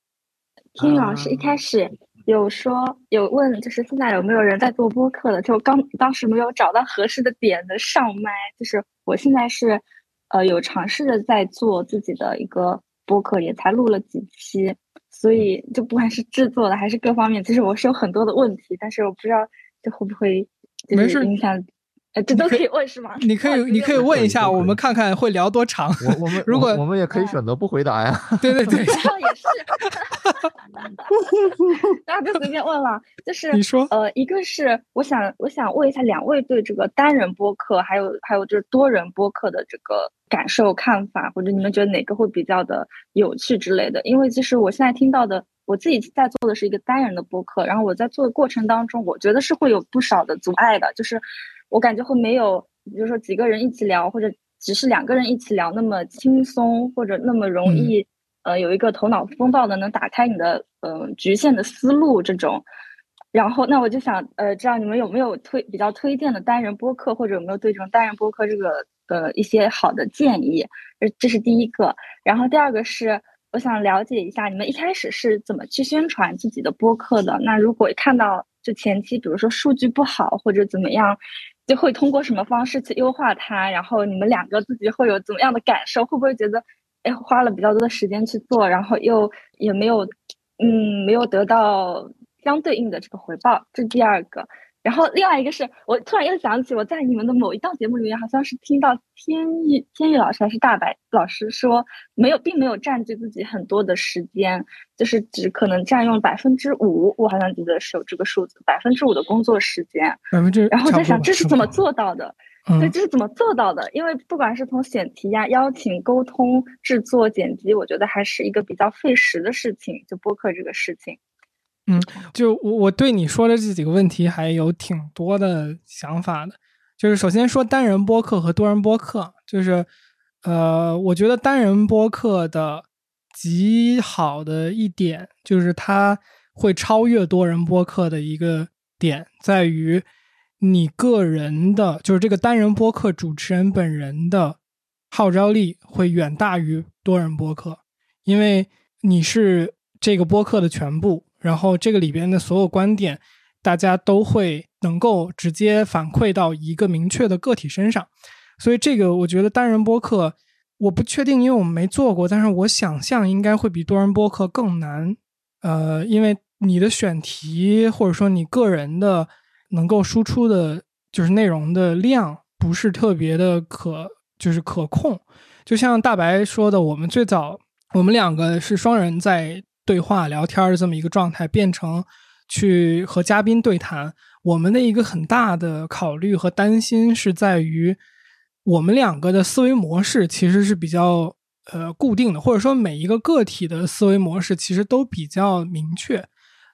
听老师一开始有说有问，就是现在有没有人在做播客的？就刚当时没有找到合适的点的上麦。就是我现在是，呃，有尝试着在做自己的一个播客，也才录了几期，所以就不管是制作的还是各方面，其实我是有很多的问题，但是我不知道这会不会就是影响。呃，这都可以问是吗？你可以，你可以问一下，我们看看会聊多长。我我们 如果我们也可以选择不回答呀。对对对，这样也是。大家就随便问了，就是你说，呃，一个是我想我想问一下两位对这个单人播客，还有还有就是多人播客的这个感受看法，或者你们觉得哪个会比较的有趣之类的？因为其实我现在听到的，我自己在做的是一个单人的播客，然后我在做的过程当中，我觉得是会有不少的阻碍的，就是我感觉会没有，比如说几个人一起聊，或者只是两个人一起聊那么轻松，或者那么容易。呃，有一个头脑风暴的，能打开你的呃局限的思路这种，然后那我就想呃，知道你们有没有推比较推荐的单人播客，或者有没有对这种单人播客这个呃一些好的建议？这这是第一个。然后第二个是，我想了解一下你们一开始是怎么去宣传自己的播客的？那如果看到就前期比如说数据不好或者怎么样，就会通过什么方式去优化它？然后你们两个自己会有怎么样的感受？会不会觉得？哎，花了比较多的时间去做，然后又也没有，嗯，没有得到相对应的这个回报，这是第二个。然后另外一个是我突然又想起，我在你们的某一档节目里面，好像是听到天意天意老师还是大白老师说，没有，并没有占据自己很多的时间，就是只可能占用百分之五，我好像记得是有这个数字，百分之五的工作时间。百分之。然后在想这是怎么做到的？对，这是怎么做到的？因为不管是从选题呀、邀请、沟通、制作、剪辑，我觉得还是一个比较费时的事情。就播客这个事情，嗯，就我我对你说的这几个问题还有挺多的想法的。就是首先说单人播客和多人播客，就是呃，我觉得单人播客的极好的一点就是它会超越多人播客的一个点在于。你个人的，就是这个单人播客主持人本人的号召力会远大于多人播客，因为你是这个播客的全部，然后这个里边的所有观点，大家都会能够直接反馈到一个明确的个体身上，所以这个我觉得单人播客我不确定，因为我们没做过，但是我想象应该会比多人播客更难，呃，因为你的选题或者说你个人的。能够输出的，就是内容的量不是特别的可，就是可控。就像大白说的，我们最早我们两个是双人在对话聊天的这么一个状态，变成去和嘉宾对谈。我们的一个很大的考虑和担心是在于，我们两个的思维模式其实是比较呃固定的，或者说每一个个体的思维模式其实都比较明确。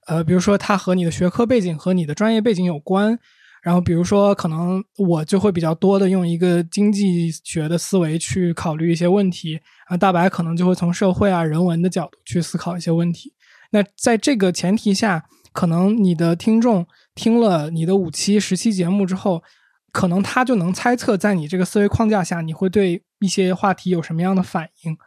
呃，比如说它和你的学科背景和你的专业背景有关，然后比如说可能我就会比较多的用一个经济学的思维去考虑一些问题，啊，大白可能就会从社会啊人文的角度去思考一些问题。那在这个前提下，可能你的听众听了你的五期十期节目之后，可能他就能猜测在你这个思维框架下，你会对一些话题有什么样的反应。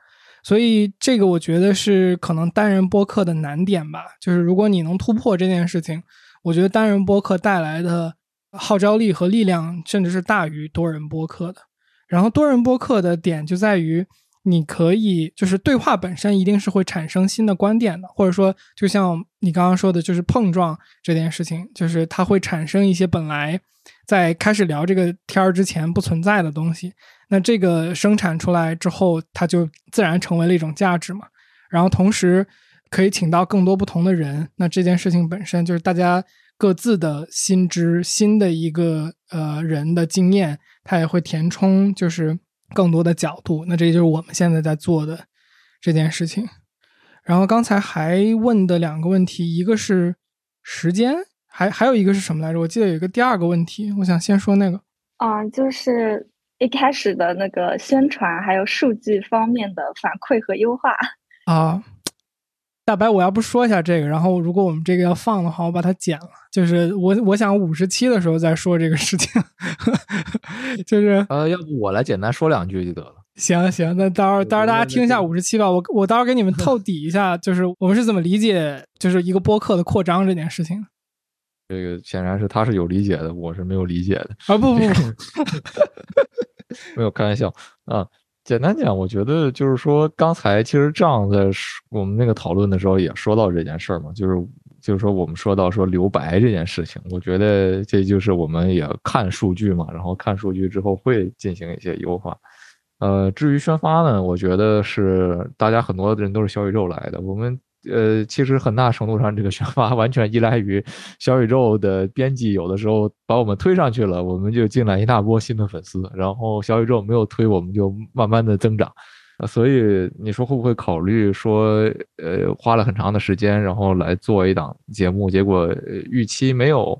所以这个我觉得是可能单人播客的难点吧，就是如果你能突破这件事情，我觉得单人播客带来的号召力和力量，甚至是大于多人播客的。然后多人播客的点就在于，你可以就是对话本身一定是会产生新的观点的，或者说就像你刚刚说的，就是碰撞这件事情，就是它会产生一些本来在开始聊这个天儿之前不存在的东西。那这个生产出来之后，它就自然成为了一种价值嘛。然后同时可以请到更多不同的人，那这件事情本身就是大家各自的新知、新的一个呃人的经验，它也会填充就是更多的角度。那这就是我们现在在做的这件事情。然后刚才还问的两个问题，一个是时间，还还有一个是什么来着？我记得有一个第二个问题，我想先说那个啊，就是。一开始的那个宣传，还有数据方面的反馈和优化啊，大白，我要不说一下这个，然后如果我们这个要放的话，我把它剪了。就是我我想五十七的时候再说这个事情，就是呃，要不我来简单说两句就得了。行行，那到时候到时候大家听一下五十七吧。我我到时候给你们 透底一下，就是我们是怎么理解就是一个播客的扩张这件事情。这个显然是他是有理解的，我是没有理解的啊！不不不，没有开玩笑啊！简单讲，我觉得就是说，刚才其实这样在我们那个讨论的时候也说到这件事儿嘛，就是就是说我们说到说留白这件事情，我觉得这就是我们也看数据嘛，然后看数据之后会进行一些优化。呃，至于宣发呢，我觉得是大家很多人都是小宇宙来的，我们。呃，其实很大程度上，这个宣发 完全依赖于小宇宙的编辑，有的时候把我们推上去了，我们就进来一大波新的粉丝，然后小宇宙没有推，我们就慢慢的增长。所以你说会不会考虑说，呃，花了很长的时间，然后来做一档节目，结果预期没有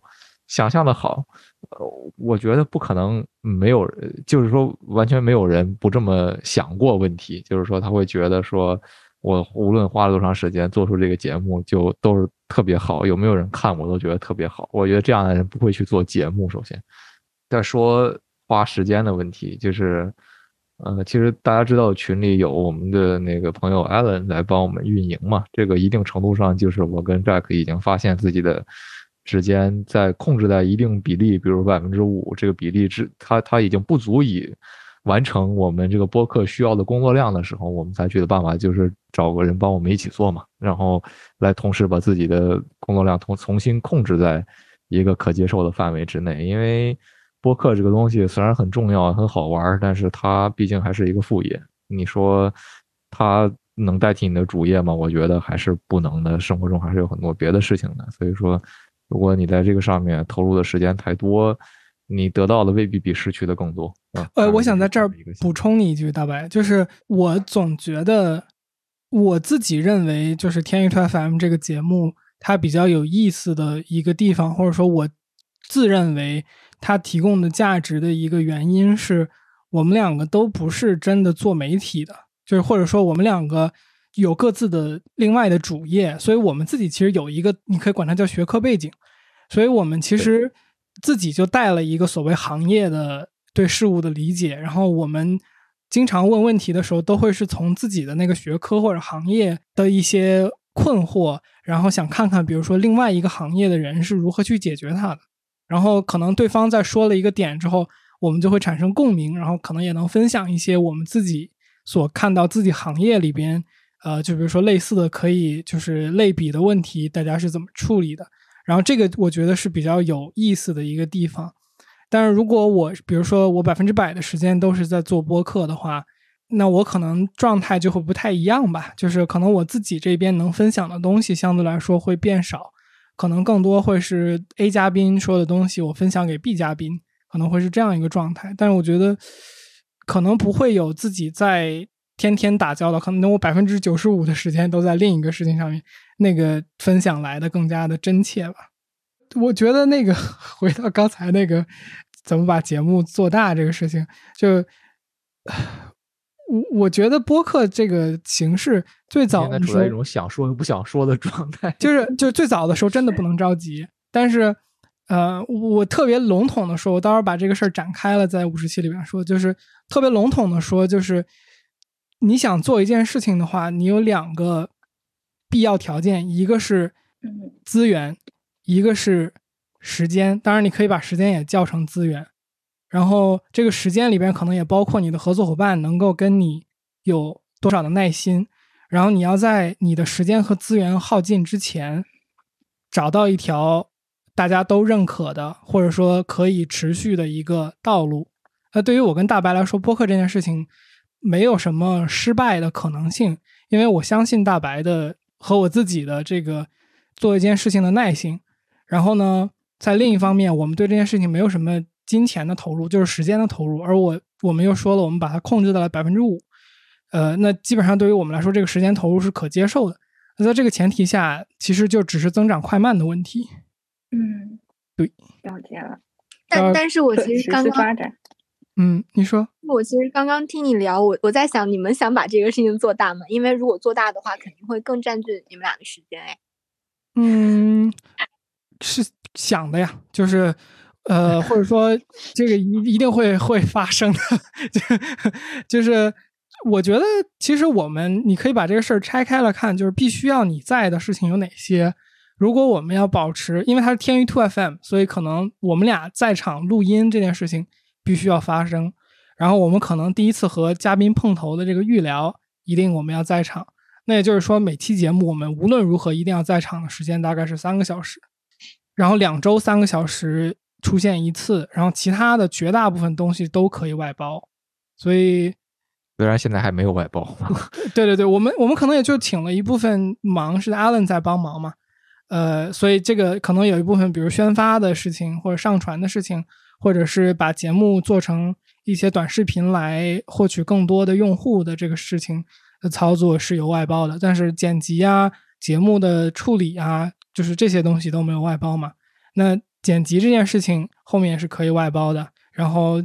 想象的好？呃，我觉得不可能，没有，就是说完全没有人不这么想过问题，就是说他会觉得说。我无论花了多长时间做出这个节目，就都是特别好。有没有人看，我都觉得特别好。我觉得这样的人不会去做节目。首先，再说花时间的问题，就是，呃，其实大家知道群里有我们的那个朋友 Allen 来帮我们运营嘛。这个一定程度上就是我跟 Jack 已经发现自己的时间在控制在一定比例，比如百分之五这个比例之，他他已经不足以。完成我们这个播客需要的工作量的时候，我们采取的办法就是找个人帮我们一起做嘛，然后来同时把自己的工作量重重新控制在一个可接受的范围之内。因为播客这个东西虽然很重要、很好玩，但是它毕竟还是一个副业。你说它能代替你的主业吗？我觉得还是不能的。生活中还是有很多别的事情的。所以说，如果你在这个上面投入的时间太多，你得到的未必比失去的更多。呃，我想在这儿补充你一句，大白，就是我总觉得我自己认为，就是天娱兔 FM 这个节目它比较有意思的一个地方，或者说我自认为它提供的价值的一个原因是，我们两个都不是真的做媒体的，就是或者说我们两个有各自的另外的主业，所以我们自己其实有一个你可以管它叫学科背景，所以我们其实。自己就带了一个所谓行业的对事物的理解，然后我们经常问问题的时候，都会是从自己的那个学科或者行业的一些困惑，然后想看看，比如说另外一个行业的人是如何去解决它的。然后可能对方在说了一个点之后，我们就会产生共鸣，然后可能也能分享一些我们自己所看到自己行业里边，呃，就比如说类似的可以就是类比的问题，大家是怎么处理的。然后这个我觉得是比较有意思的一个地方，但是如果我比如说我百分之百的时间都是在做播客的话，那我可能状态就会不太一样吧。就是可能我自己这边能分享的东西相对来说会变少，可能更多会是 A 嘉宾说的东西我分享给 B 嘉宾，可能会是这样一个状态。但是我觉得可能不会有自己在天天打交道，可能我百分之九十五的时间都在另一个事情上面。那个分享来的更加的真切吧，我觉得那个 回到刚才那个怎么把节目做大这个事情，就我我觉得播客这个形式最早处在一种想说又不想说的状态，就。是就最早的时候真的不能着急，但是呃，我特别笼统的说，我到时候把这个事儿展开了在五十期里边说，就是特别笼统的说，就是你想做一件事情的话，你有两个。必要条件，一个是资源，一个是时间。当然，你可以把时间也叫成资源。然后，这个时间里边可能也包括你的合作伙伴能够跟你有多少的耐心。然后，你要在你的时间和资源耗尽之前，找到一条大家都认可的，或者说可以持续的一个道路。那对于我跟大白来说，播客这件事情没有什么失败的可能性，因为我相信大白的。和我自己的这个做一件事情的耐心，然后呢，在另一方面，我们对这件事情没有什么金钱的投入，就是时间的投入。而我我们又说了，我们把它控制在了百分之五，呃，那基本上对于我们来说，这个时间投入是可接受的。那在这个前提下，其实就只是增长快慢的问题。嗯，对，了解了。但但是我其实刚刚。嗯，你说，我其实刚刚听你聊，我我在想，你们想把这个事情做大吗？因为如果做大的话，肯定会更占据你们俩的时间。哎，嗯，是想的呀，就是，呃，或者说这个一一定会会发生的，就是我觉得其实我们你可以把这个事儿拆开了看，就是必须要你在的事情有哪些。如果我们要保持，因为它是天娱 Two FM，所以可能我们俩在场录音这件事情。必须要发生，然后我们可能第一次和嘉宾碰头的这个预聊，一定我们要在场。那也就是说，每期节目我们无论如何一定要在场的时间大概是三个小时，然后两周三个小时出现一次，然后其他的绝大部分东西都可以外包。所以，虽然现在还没有外包，对对对，我们我们可能也就请了一部分忙，是 Allen 在帮忙嘛。呃，所以这个可能有一部分，比如宣发的事情，或者上传的事情，或者是把节目做成一些短视频来获取更多的用户的这个事情的操作是有外包的。但是剪辑啊、节目的处理啊，就是这些东西都没有外包嘛。那剪辑这件事情后面是可以外包的，然后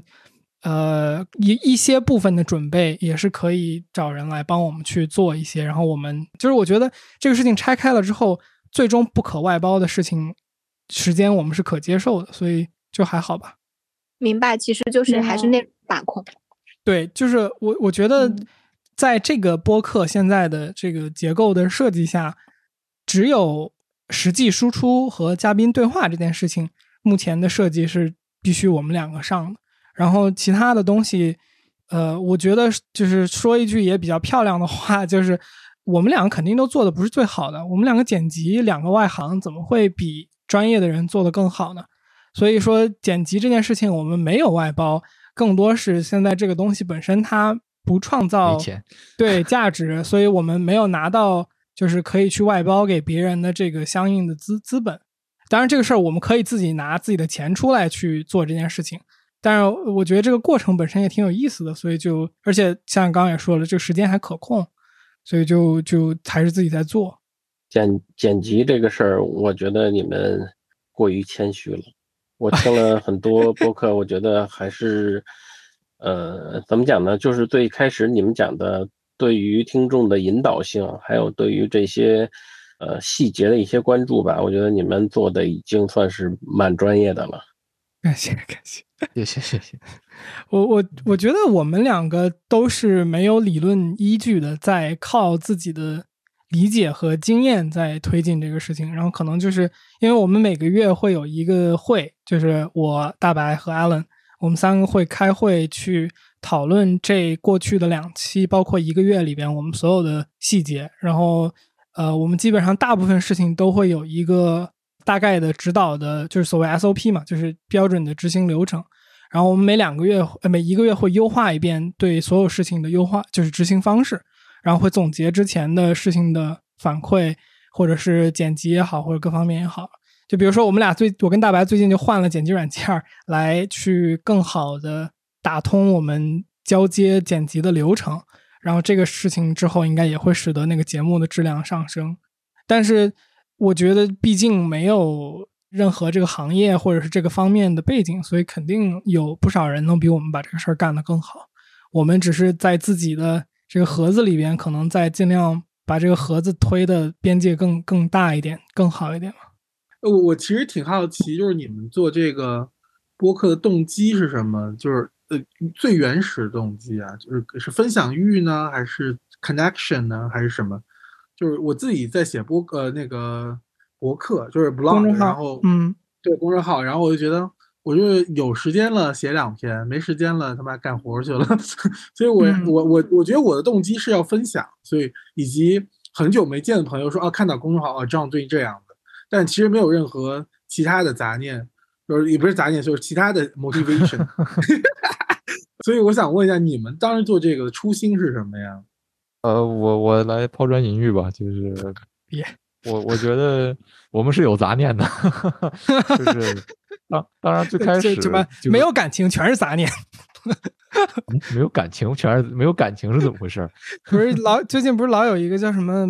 呃一一些部分的准备也是可以找人来帮我们去做一些。然后我们就是我觉得这个事情拆开了之后。最终不可外包的事情，时间我们是可接受的，所以就还好吧。明白，其实就是还是那把控。对，就是我我觉得，在这个播客现在的这个结构的设计下，只有实际输出和嘉宾对话这件事情，目前的设计是必须我们两个上的。然后其他的东西，呃，我觉得就是说一句也比较漂亮的话，就是。我们两个肯定都做的不是最好的，我们两个剪辑两个外行怎么会比专业的人做的更好呢？所以说剪辑这件事情我们没有外包，更多是现在这个东西本身它不创造对价值，所以我们没有拿到就是可以去外包给别人的这个相应的资资本。当然这个事儿我们可以自己拿自己的钱出来去做这件事情，但是我觉得这个过程本身也挺有意思的，所以就而且像刚刚也说了，这个时间还可控。所以就就还是自己在做剪剪辑这个事儿，我觉得你们过于谦虚了。我听了很多播客，我觉得还是，呃，怎么讲呢？就是最开始你们讲的对于听众的引导性，还有对于这些呃细节的一些关注吧，我觉得你们做的已经算是蛮专业的了。感谢感谢。谢谢谢谢，我我我觉得我们两个都是没有理论依据的，在靠自己的理解和经验在推进这个事情。然后可能就是因为我们每个月会有一个会，就是我大白和 Allen，我们三个会开会去讨论这过去的两期，包括一个月里边我们所有的细节。然后呃，我们基本上大部分事情都会有一个。大概的指导的就是所谓 SOP 嘛，就是标准的执行流程。然后我们每两个月呃、每一个月会优化一遍对所有事情的优化，就是执行方式。然后会总结之前的事情的反馈，或者是剪辑也好，或者各方面也好。就比如说我们俩最，我跟大白最近就换了剪辑软件来去更好的打通我们交接剪辑的流程。然后这个事情之后应该也会使得那个节目的质量上升。但是。我觉得毕竟没有任何这个行业或者是这个方面的背景，所以肯定有不少人能比我们把这个事儿干得更好。我们只是在自己的这个盒子里边，可能在尽量把这个盒子推的边界更更大一点，更好一点嘛。呃，我其实挺好奇，就是你们做这个播客的动机是什么？就是呃，最原始的动机啊，就是是分享欲呢，还是 connection 呢，还是什么？就是我自己在写播呃那个博客，就是 blog，然后嗯，对公众号，然后我就觉得，我就有时间了写两篇，没时间了他妈干活去了，所以我我我我觉得我的动机是要分享，所以以及很久没见的朋友说啊看到公众号啊这样对这样的，但其实没有任何其他的杂念，就是也不是杂念，就是其他的 motivation，所以我想问一下你们当时做这个的初心是什么呀？呃，我我来抛砖引玉吧，就是别，我我觉得我们是有杂念的，就是当当然最开始什么没有感情，全是杂念，没有感情，全是没有感情是怎么回事？不是老最近不是老有一个叫什么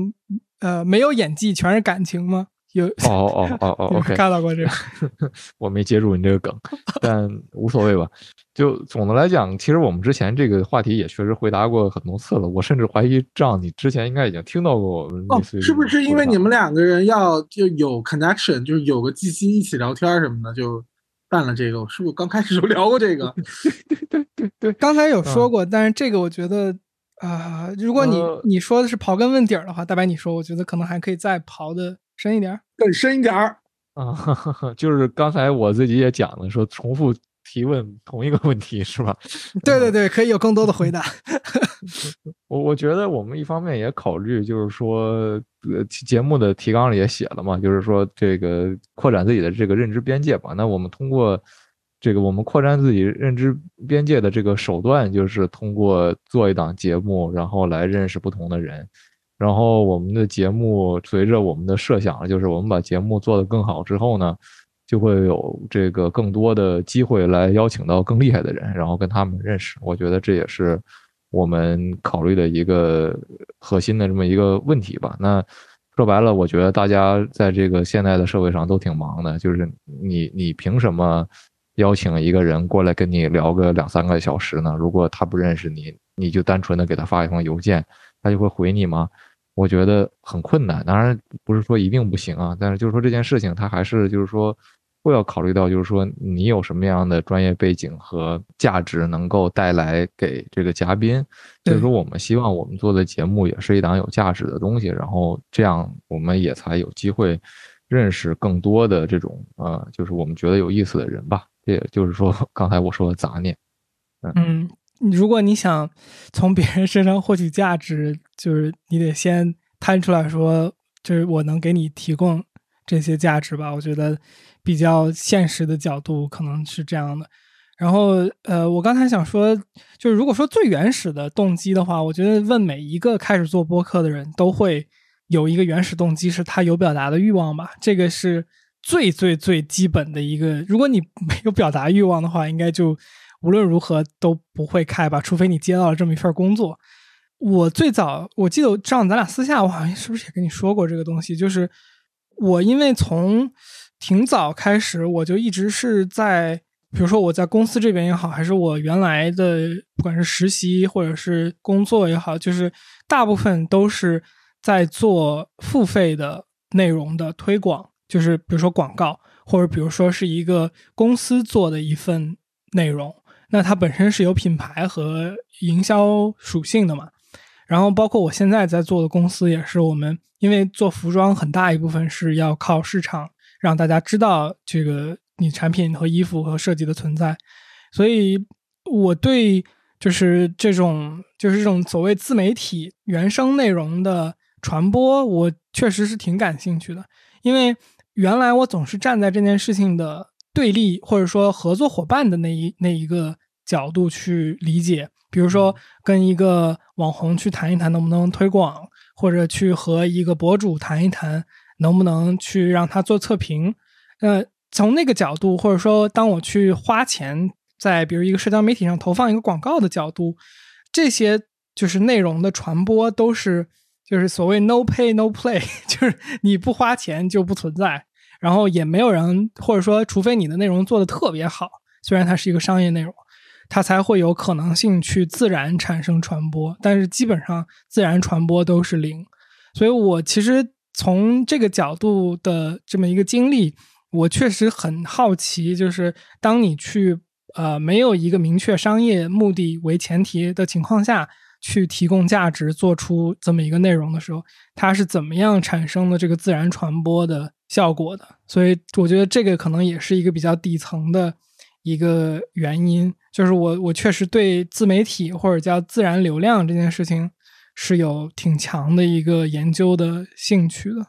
呃没有演技，全是感情吗？有哦哦哦哦，OK，看到过这个，我没接住你这个梗，但无所谓吧。就总的来讲，其实我们之前这个话题也确实回答过很多次了。我甚至怀疑，这样你之前应该已经听到过我们哦，是不是因为你们两个人要就有 connection，就是有个记心一起聊天什么的，就办了这个？我是不是刚开始就聊过这个？对对对对，刚才有说过，但是这个我觉得啊，如果你你说的是刨根问底儿的话，大白你说，我觉得可能还可以再刨的。深一点，更深一点儿啊！就是刚才我自己也讲了，说重复提问同一个问题是吧？对对对，可以有更多的回答。我我觉得我们一方面也考虑，就是说，呃，节目的提纲里也写了嘛，就是说这个扩展自己的这个认知边界吧。那我们通过这个，我们扩展自己认知边界的这个手段，就是通过做一档节目，然后来认识不同的人。然后我们的节目随着我们的设想，就是我们把节目做得更好之后呢，就会有这个更多的机会来邀请到更厉害的人，然后跟他们认识。我觉得这也是我们考虑的一个核心的这么一个问题吧。那说白了，我觉得大家在这个现在的社会上都挺忙的，就是你你凭什么邀请一个人过来跟你聊个两三个小时呢？如果他不认识你，你就单纯的给他发一封邮件，他就会回你吗？我觉得很困难，当然不是说一定不行啊，但是就是说这件事情，它还是就是说会要考虑到，就是说你有什么样的专业背景和价值能够带来给这个嘉宾，就是说我们希望我们做的节目也是一档有价值的东西，然后这样我们也才有机会认识更多的这种呃，就是我们觉得有意思的人吧。这也就是说刚才我说的杂念，嗯。如果你想从别人身上获取价值，就是你得先摊出来说，就是我能给你提供这些价值吧。我觉得比较现实的角度可能是这样的。然后，呃，我刚才想说，就是如果说最原始的动机的话，我觉得问每一个开始做播客的人都会有一个原始动机，是他有表达的欲望吧。这个是最最最基本的一个。如果你 没有表达欲望的话，应该就。无论如何都不会开吧，除非你接到了这么一份工作。我最早我记得上咱俩私下，我好像是不是也跟你说过这个东西？就是我因为从挺早开始，我就一直是在，比如说我在公司这边也好，还是我原来的不管是实习或者是工作也好，就是大部分都是在做付费的内容的推广，就是比如说广告，或者比如说是一个公司做的一份内容。那它本身是有品牌和营销属性的嘛，然后包括我现在在做的公司也是，我们因为做服装很大一部分是要靠市场让大家知道这个你产品和衣服和设计的存在，所以我对就是这种就是这种所谓自媒体原生内容的传播，我确实是挺感兴趣的，因为原来我总是站在这件事情的。对立或者说合作伙伴的那一那一个角度去理解，比如说跟一个网红去谈一谈能不能推广，或者去和一个博主谈一谈能不能去让他做测评。呃，从那个角度，或者说当我去花钱在比如一个社交媒体上投放一个广告的角度，这些就是内容的传播都是就是所谓 no pay no play，就是你不花钱就不存在。然后也没有人，或者说，除非你的内容做的特别好，虽然它是一个商业内容，它才会有可能性去自然产生传播。但是基本上自然传播都是零。所以我其实从这个角度的这么一个经历，我确实很好奇，就是当你去呃没有一个明确商业目的为前提的情况下去提供价值，做出这么一个内容的时候，它是怎么样产生的这个自然传播的？效果的，所以我觉得这个可能也是一个比较底层的一个原因，就是我我确实对自媒体或者叫自然流量这件事情是有挺强的一个研究的兴趣的。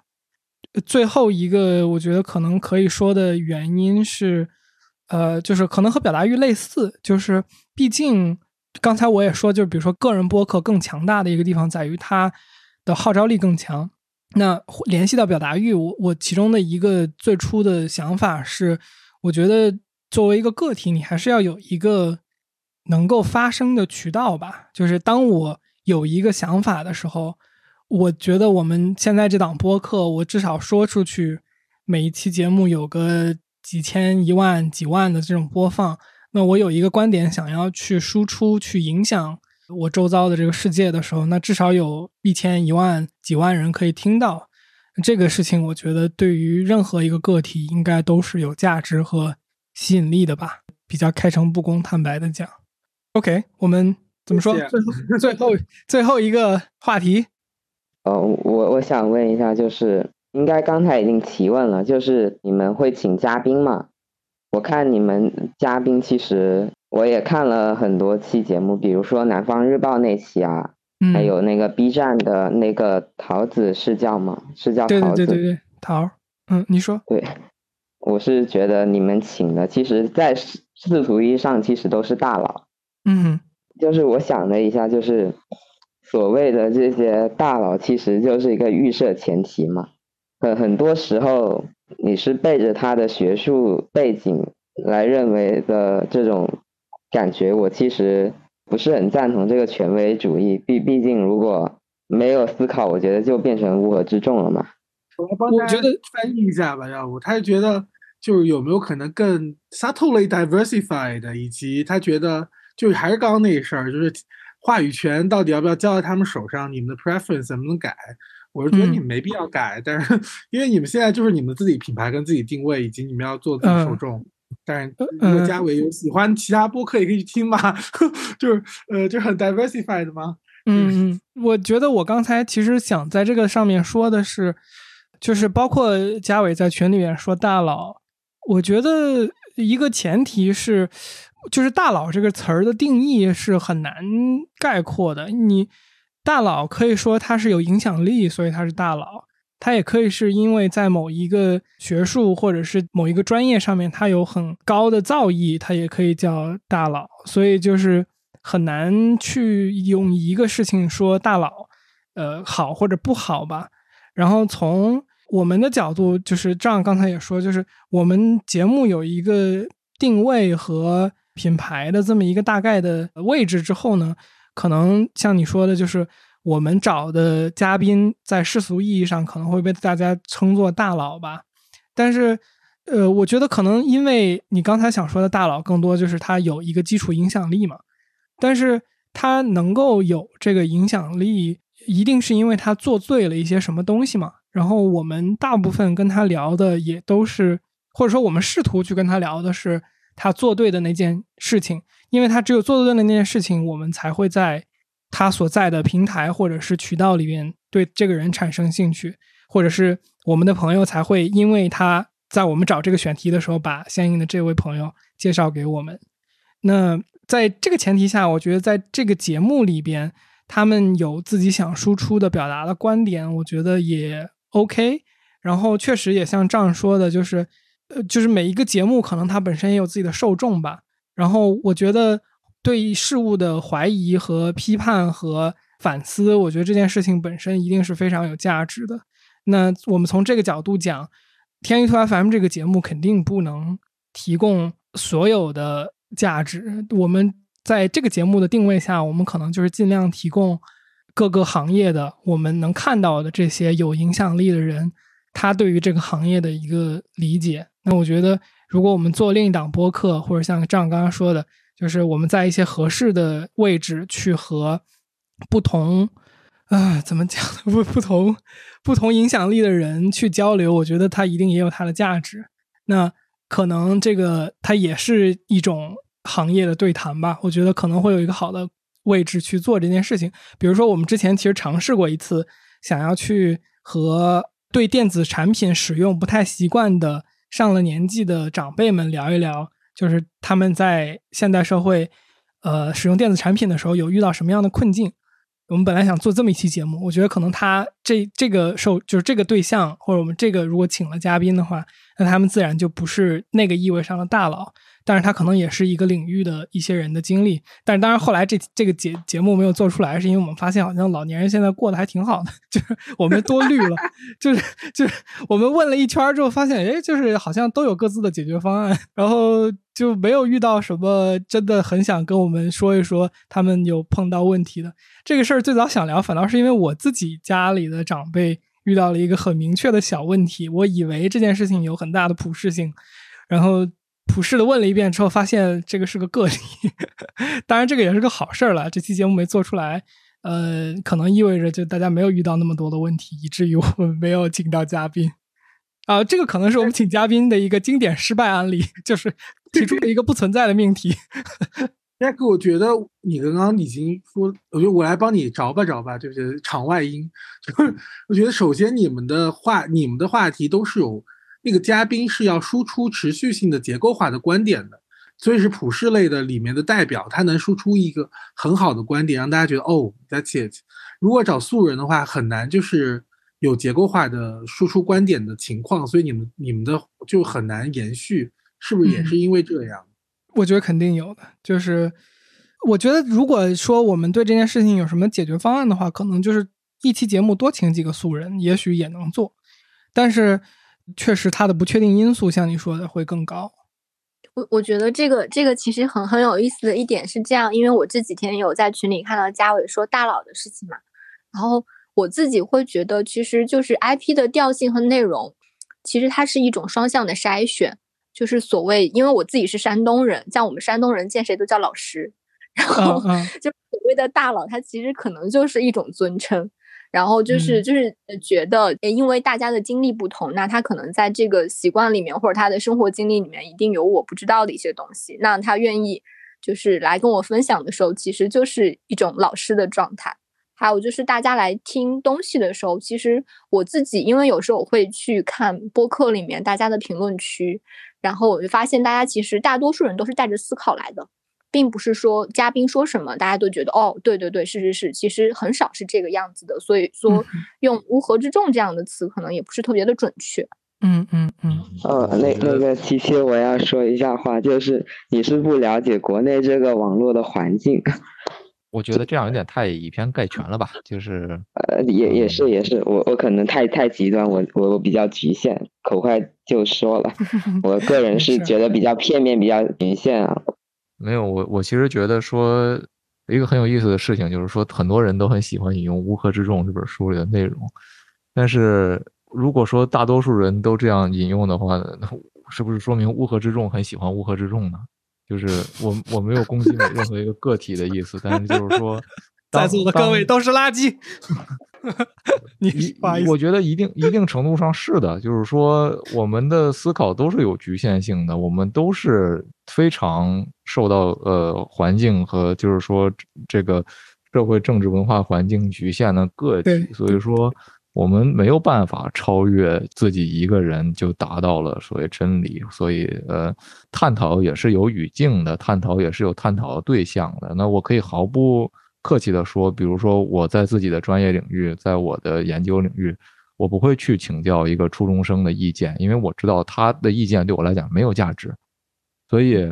最后一个我觉得可能可以说的原因是，呃，就是可能和表达欲类似，就是毕竟刚才我也说，就是比如说个人播客更强大的一个地方在于它的号召力更强。那联系到表达欲，我我其中的一个最初的想法是，我觉得作为一个个体，你还是要有一个能够发声的渠道吧。就是当我有一个想法的时候，我觉得我们现在这档播客，我至少说出去，每一期节目有个几千、一万、几万的这种播放，那我有一个观点想要去输出，去影响。我周遭的这个世界的时候，那至少有一千、一万、几万人可以听到这个事情。我觉得对于任何一个个体，应该都是有价值和吸引力的吧。比较开诚布公、坦白的讲。OK，我们怎么说？最后、最后、最后一个话题。哦，我我想问一下，就是应该刚才已经提问了，就是你们会请嘉宾吗？我看你们嘉宾其实我也看了很多期节目，比如说南方日报那期啊，嗯，还有那个 B 站的那个桃子是叫吗？是叫桃子？对对对对，桃儿，嗯，你说，对，我是觉得你们请的，其实在世世俗意义上其实都是大佬。嗯哼，就是我想了一下，就是所谓的这些大佬，其实就是一个预设前提嘛。很很多时候，你是背着他的学术背景来认为的这种感觉，我其实不是很赞同这个权威主义。毕毕竟，如果没有思考，我觉得就变成乌合之众了嘛。我来帮大家我觉得翻译一下吧，要不他是觉得就是有没有可能更 subtly diversified，以及他觉得就还是刚刚那事儿，就是话语权到底要不要交在他们手上，你们的 preference 能不能改？我是觉得嗯你们没必要改，但是因为你们现在就是你们自己品牌跟自己定位，以及你们要做自己受嗯众。但是嗯如果嘉伟有喜欢其他播客也可以去听嘛，就是呃，就很 diversified 吗。嗯嗯，我觉得我刚才其实想在这个上面说的是，就是包括嘉伟在群里面说大佬，我觉得一个前提是，就是大佬这个词儿的定义是很难概括的。你大佬可以说他是有影响力，所以他是大佬；他也可以是因为在某一个学术或者是某一个专业上面他有很高的造诣，他也可以叫大佬。所以就是很难去用一个事情说大佬，呃，好或者不好吧。然后从我们的角度，就是这样，刚才也说，就是我们节目有一个定位和品牌的这么一个大概的位置之后呢，可能像你说的，就是我们找的嘉宾在世俗意义上可能会被大家称作大佬吧。但是，呃，我觉得可能因为你刚才想说的大佬，更多就是他有一个基础影响力嘛。但是他能够有这个影响力，一定是因为他做对了一些什么东西嘛。然后我们大部分跟他聊的也都是，或者说我们试图去跟他聊的是他做对的那件事情，因为他只有做对的那件事情，我们才会在他所在的平台或者是渠道里面对这个人产生兴趣，或者是我们的朋友才会因为他在我们找这个选题的时候，把相应的这位朋友介绍给我们。那在这个前提下，我觉得在这个节目里边，他们有自己想输出的、表达的观点，我觉得也 OK。然后确实也像这样说的，就是呃，就是每一个节目可能它本身也有自己的受众吧。然后我觉得对事物的怀疑和批判和反思，我觉得这件事情本身一定是非常有价值的。那我们从这个角度讲，天娱兔 FM 这个节目肯定不能提供所有的价值。我们在这个节目的定位下，我们可能就是尽量提供各个行业的我们能看到的这些有影响力的人，他对于这个行业的一个理解。那我觉得，如果我们做另一档播客，或者像这样刚刚说的，就是我们在一些合适的位置去和不同啊、怎么讲？不不同不同影响力的人去交流，我觉得它一定也有它的价值。那可能这个它也是一种行业的对谈吧。我觉得可能会有一个好的位置去做这件事情。比如说，我们之前其实尝试过一次，想要去和对电子产品使用不太习惯的上了年纪的长辈们聊一聊，就是他们在现代社会，呃，使用电子产品的时候有遇到什么样的困境。我们本来想做这么一期节目，我觉得可能他这这个受就是这个对象，或者我们这个如果请了嘉宾的话，那他们自然就不是那个意味上的大佬，但是他可能也是一个领域的一些人的经历。但是当然后来这这个节节目没有做出来，是因为我们发现好像老年人现在过得还挺好的，就是我们多虑了，就是就是我们问了一圈之后发现，哎，就是好像都有各自的解决方案，然后就没有遇到什么真的很想跟我们说一说他们有碰到问题的。这个事儿最早想聊，反倒是因为我自己家里的长辈遇到了一个很明确的小问题，我以为这件事情有很大的普适性，然后普适的问了一遍之后，发现这个是个个例。当然，这个也是个好事儿了。这期节目没做出来，呃，可能意味着就大家没有遇到那么多的问题，以至于我们没有请到嘉宾。啊，这个可能是我们请嘉宾的一个经典失败案例，就是提出了一个不存在的命题。Jack，，我觉得你刚刚已经说，我觉得我来帮你找吧找吧，对不对？场外音，就是我觉得首先你们的话，你们的话题都是有那个嘉宾是要输出持续性的结构化的观点的，所以是普世类的里面的代表，他能输出一个很好的观点，让大家觉得哦，That's it。如果找素人的话，很难就是有结构化的输出观点的情况，所以你们你们的就很难延续，是不是也是因为这样？我觉得肯定有的，就是我觉得如果说我们对这件事情有什么解决方案的话，可能就是一期节目多请几个素人，也许也能做，但是确实它的不确定因素，像你说的会更高。我我觉得这个这个其实很很有意思的一点是这样，因为我这几天有在群里看到嘉伟说大佬的事情嘛，然后我自己会觉得，其实就是 IP 的调性和内容，其实它是一种双向的筛选。就是所谓，因为我自己是山东人，像我们山东人见谁都叫老师，然后就所谓的大佬，他其实可能就是一种尊称，然后就是就是觉得，因为大家的经历不同，那他可能在这个习惯里面或者他的生活经历里面，一定有我不知道的一些东西，那他愿意就是来跟我分享的时候，其实就是一种老师的状态。还有就是大家来听东西的时候，其实我自己因为有时候我会去看播客里面大家的评论区。然后我就发现，大家其实大多数人都是带着思考来的，并不是说嘉宾说什么，大家都觉得哦，对对对，是是是，其实很少是这个样子的。所以说，用乌合之众这样的词，可能也不是特别的准确。嗯嗯嗯。呃，那那个七七，我要说一下话，就是你是不了解国内这个网络的环境。我觉得这样有点太以偏概全了吧，就是呃，也也是也是，我我可能太太极端，我我我比较局限，口快就说了，我个人是觉得比较片面，比较局限啊。没有，我我其实觉得说一个很有意思的事情，就是说很多人都很喜欢引用《乌合之众》这本书里的内容，但是如果说大多数人都这样引用的话，那是不是说明乌合之众很喜欢乌合之众呢？就是我我没有攻击任何一个个体的意思，但是就是说，在座的各位都是垃圾。你我觉得一定一定程度上是的，就是说我们的思考都是有局限性的，我们都是非常受到呃环境和就是说这个社会政治文化环境局限的个体，所以说。我们没有办法超越自己一个人就达到了所谓真理，所以呃，探讨也是有语境的，探讨也是有探讨的对象的。那我可以毫不客气的说，比如说我在自己的专业领域，在我的研究领域，我不会去请教一个初中生的意见，因为我知道他的意见对我来讲没有价值。所以，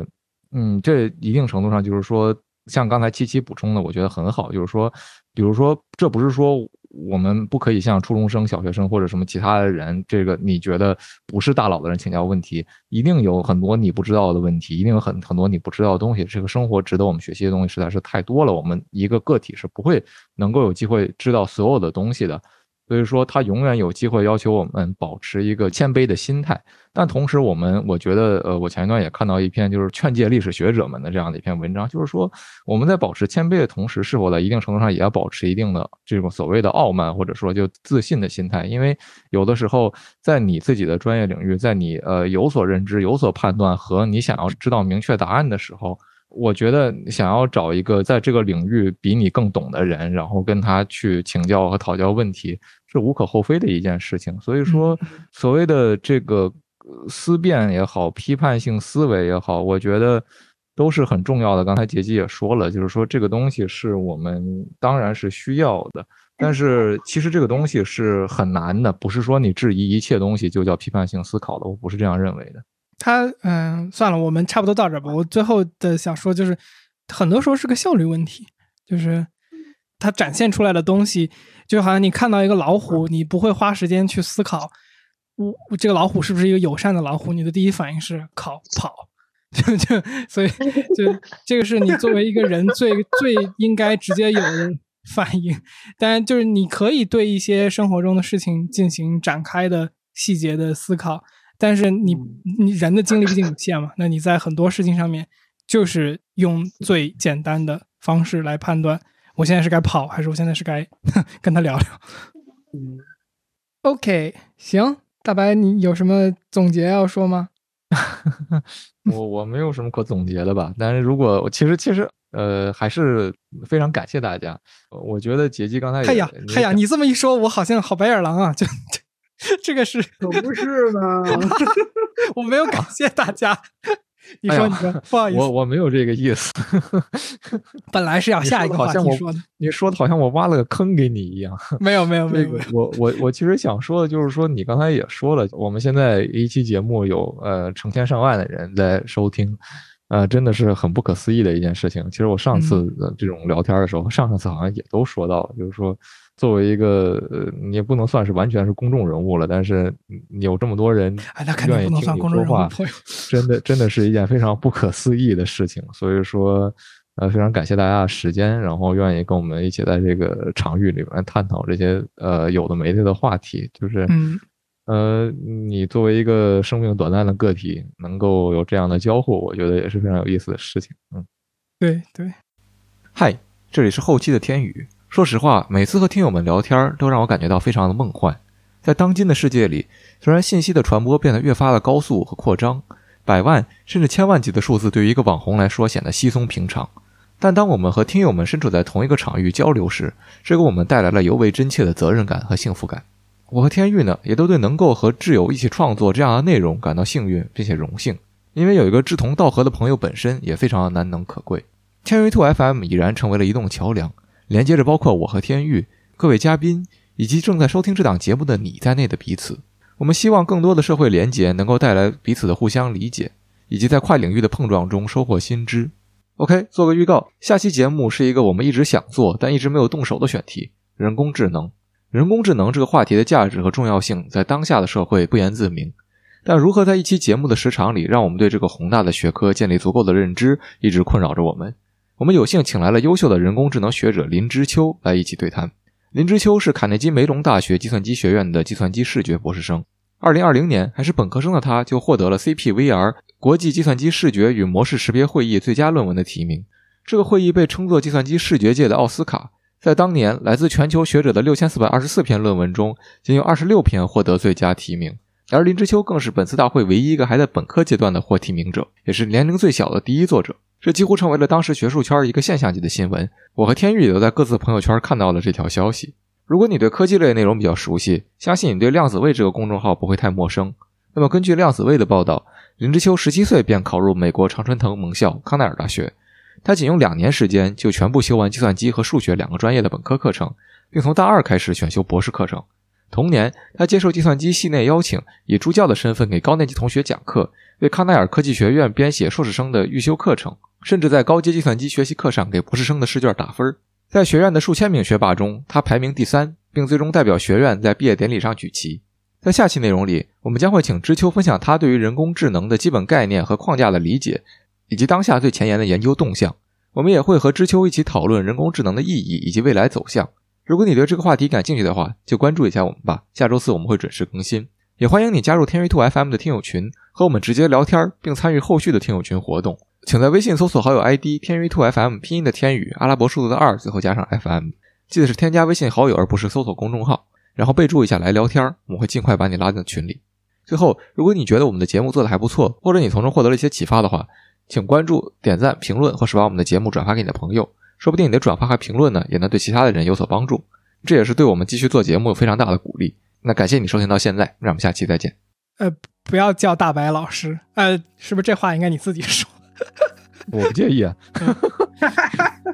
嗯，这一定程度上就是说，像刚才七七补充的，我觉得很好，就是说，比如说，这不是说。我们不可以向初中生、小学生或者什么其他的人，这个你觉得不是大佬的人请教问题，一定有很多你不知道的问题，一定有很很多你不知道的东西。这个生活值得我们学习的东西实在是太多了，我们一个个体是不会能够有机会知道所有的东西的。所以说，他永远有机会要求我们保持一个谦卑的心态。但同时，我们我觉得，呃，我前一段也看到一篇就是劝诫历史学者们的这样的一篇文章，就是说，我们在保持谦卑的同时，是否在一定程度上也要保持一定的这种所谓的傲慢，或者说就自信的心态？因为有的时候，在你自己的专业领域，在你呃有所认知、有所判断和你想要知道明确答案的时候。我觉得想要找一个在这个领域比你更懂的人，然后跟他去请教和讨教问题，是无可厚非的一件事情。所以说，所谓的这个思辨也好，批判性思维也好，我觉得都是很重要的。刚才杰基也说了，就是说这个东西是我们当然是需要的，但是其实这个东西是很难的，不是说你质疑一切东西就叫批判性思考的，我不是这样认为的。他嗯，算了，我们差不多到这吧。我最后的想说就是，很多时候是个效率问题，就是它展现出来的东西，就好像你看到一个老虎，你不会花时间去思考，我这个老虎是不是一个友善的老虎？你的第一反应是跑跑，就就所以就这个是你作为一个人最最应该直接有的反应。当然，就是你可以对一些生活中的事情进行展开的细节的思考。但是你你人的精力毕竟有限嘛，那你在很多事情上面就是用最简单的方式来判断，我现在是该跑还是我现在是该 跟他聊聊。嗯，OK，行，大白，你有什么总结要说吗？我我没有什么可总结的吧，但是如果其实其实呃还是非常感谢大家，我觉得杰基刚才哎呀哎呀，你这么一说，我好像好白眼狼啊，就。这个是可不是呢。我没有感谢大家。你说，你说，不好意思，我我没有这个意思。本来是要下一个好像我话题说的，你说的好像我挖了个坑给你一样。没有没有没有，我我我其实想说的就是说，你刚才也说了，我们现在一期节目有呃成千上万的人在收听，呃，真的是很不可思议的一件事情。其实我上次嗯的这种聊天的时候，上上次好像也都说到了，就是说作为一个呃，你也不能算是完全是公众人物了，但是你有这么多人哎，那肯定不能愿意听你算公众人物。真的真的是一件非常不可思议的事情。所以说，呃，非常感谢大家的时间，然后愿意跟我们一起在这个场域里面探讨这些呃有的没的的话题。就是，嗯，呃，你作为一个生命短暂的个体，能够有这样的交互，我觉得也是非常有意思的事情。嗯，对对，嗨，这里是后期的天宇。说实话，每次和听友们聊天，都让我感觉到非常的梦幻。在当今的世界里，虽然信息的传播变得越发的高速和扩张，百万甚至千万级的数字对于一个网红来说显得稀松平常，但当我们和听友们身处在同一个场域交流时，这给我们带来了尤为真切的责任感和幸福感。我和天玉呢，也都对能够和挚友一起创作这样的内容感到幸运并且荣幸，因为有一个志同道合的朋友本身也非常的难能可贵。天娱兔 FM 已然成为了移动桥梁，连接着包括我和天玉、各位嘉宾以及正在收听这档节目的你在内的彼此。我们希望更多的社会连结能够带来彼此的互相理解，以及在跨领域的碰撞中收获新知。OK，做个预告，下期节目是一个我们一直想做但一直没有动手的选题——人工智能。人工智能这个话题的价值和重要性在当下的社会不言自明，但如何在一期节目的时长里让我们对这个宏大的学科建立足够的认知，一直困扰着我们。我们有幸请来了优秀的人工智能学者林之秋来一起对谈。林之秋是卡内基梅隆大学计算机学院的计算机视觉博士生。二零二零年还是本科生的他，就获得了 CPVR 国际计算机视觉与模式识别会议最佳论文的提名。这个会议被称作计算机视觉界的奥斯卡。在当年，来自全球学者的六千四百二十四篇论文中，仅有二十六篇获得最佳提名。而林之秋更是本次大会唯一一个还在本科阶段的获提名者，也是年龄最小的第一作者。这几乎成为了当时学术圈一个现象级的新闻。我和天宇也都在各自朋友圈看到了这条消息。如果你对科技类内容比较熟悉，相信你对量子位这个公众号不会太陌生。那么，根据量子位的报道，林之秋十七岁便考入美国常春藤盟校康奈尔大学。他仅用两年时间就全部修完计算机和数学两个专业的本科课程，并从大二开始选修博士课程。同年，他接受计算机系内邀请，以助教的身份给高年级同学讲课，为康奈尔科技学院编写硕士生的预修课程，甚至在高阶计算机学习课上给博士生的试卷打分。在学院的数千名学霸中，他排名第三，并最终代表学院在毕业典礼上举旗。在下期内容里，我们将会请知秋分享他对于人工智能的基本概念和框架的理解，以及当下最前沿的研究动向。我们也会和知秋一起讨论人工智能的意义以及未来走向。如果你对这个话题感兴趣的话，就关注一下我们吧。下周四我们会准时更新，也欢迎你加入天娱兔 FM 的听友群，和我们直接聊天，并参与后续的听友群活动。请在微信搜索好友 ID 天娱兔 FM 拼音的天宇，阿拉伯数字的二，最后加上 FM。记得是添加微信好友，而不是搜索公众号，然后备注一下来聊天，我们会尽快把你拉进群里。最后，如果你觉得我们的节目做的还不错，或者你从中获得了一些启发的话，请关注、点赞、评论，或是把我们的节目转发给你的朋友。说不定你的转发和评论呢，也能对其他的人有所帮助。这也是对我们继续做节目有非常大的鼓励。那感谢你收听到现在，让我们下期再见。呃，不要叫大白老师，呃，是不是这话应该你自己说？我不介意啊。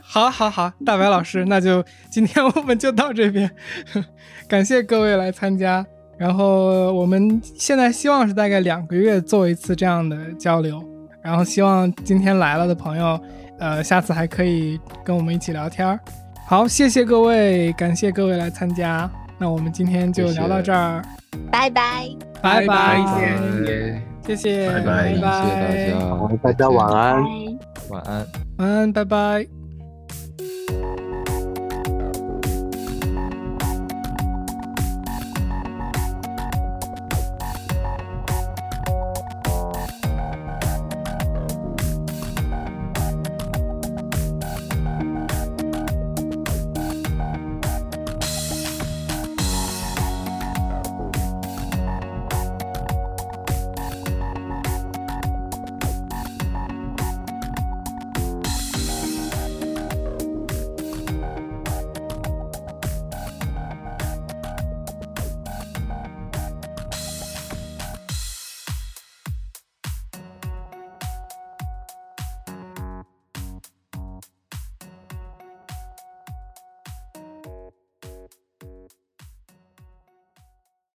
好，好，好，大白老师，那就今天我们就到这边，感谢各位来参加。然后我们现在希望是大概两个月做一次这样的交流，然后希望今天来了的朋友，呃，下次还可以跟我们一起聊天儿。好，谢谢各位，感谢各位来参加。那我们今天就聊到这儿，拜拜。拜拜，谢谢。拜拜。谢谢大家，大家晚安。晚安。晚安，拜拜。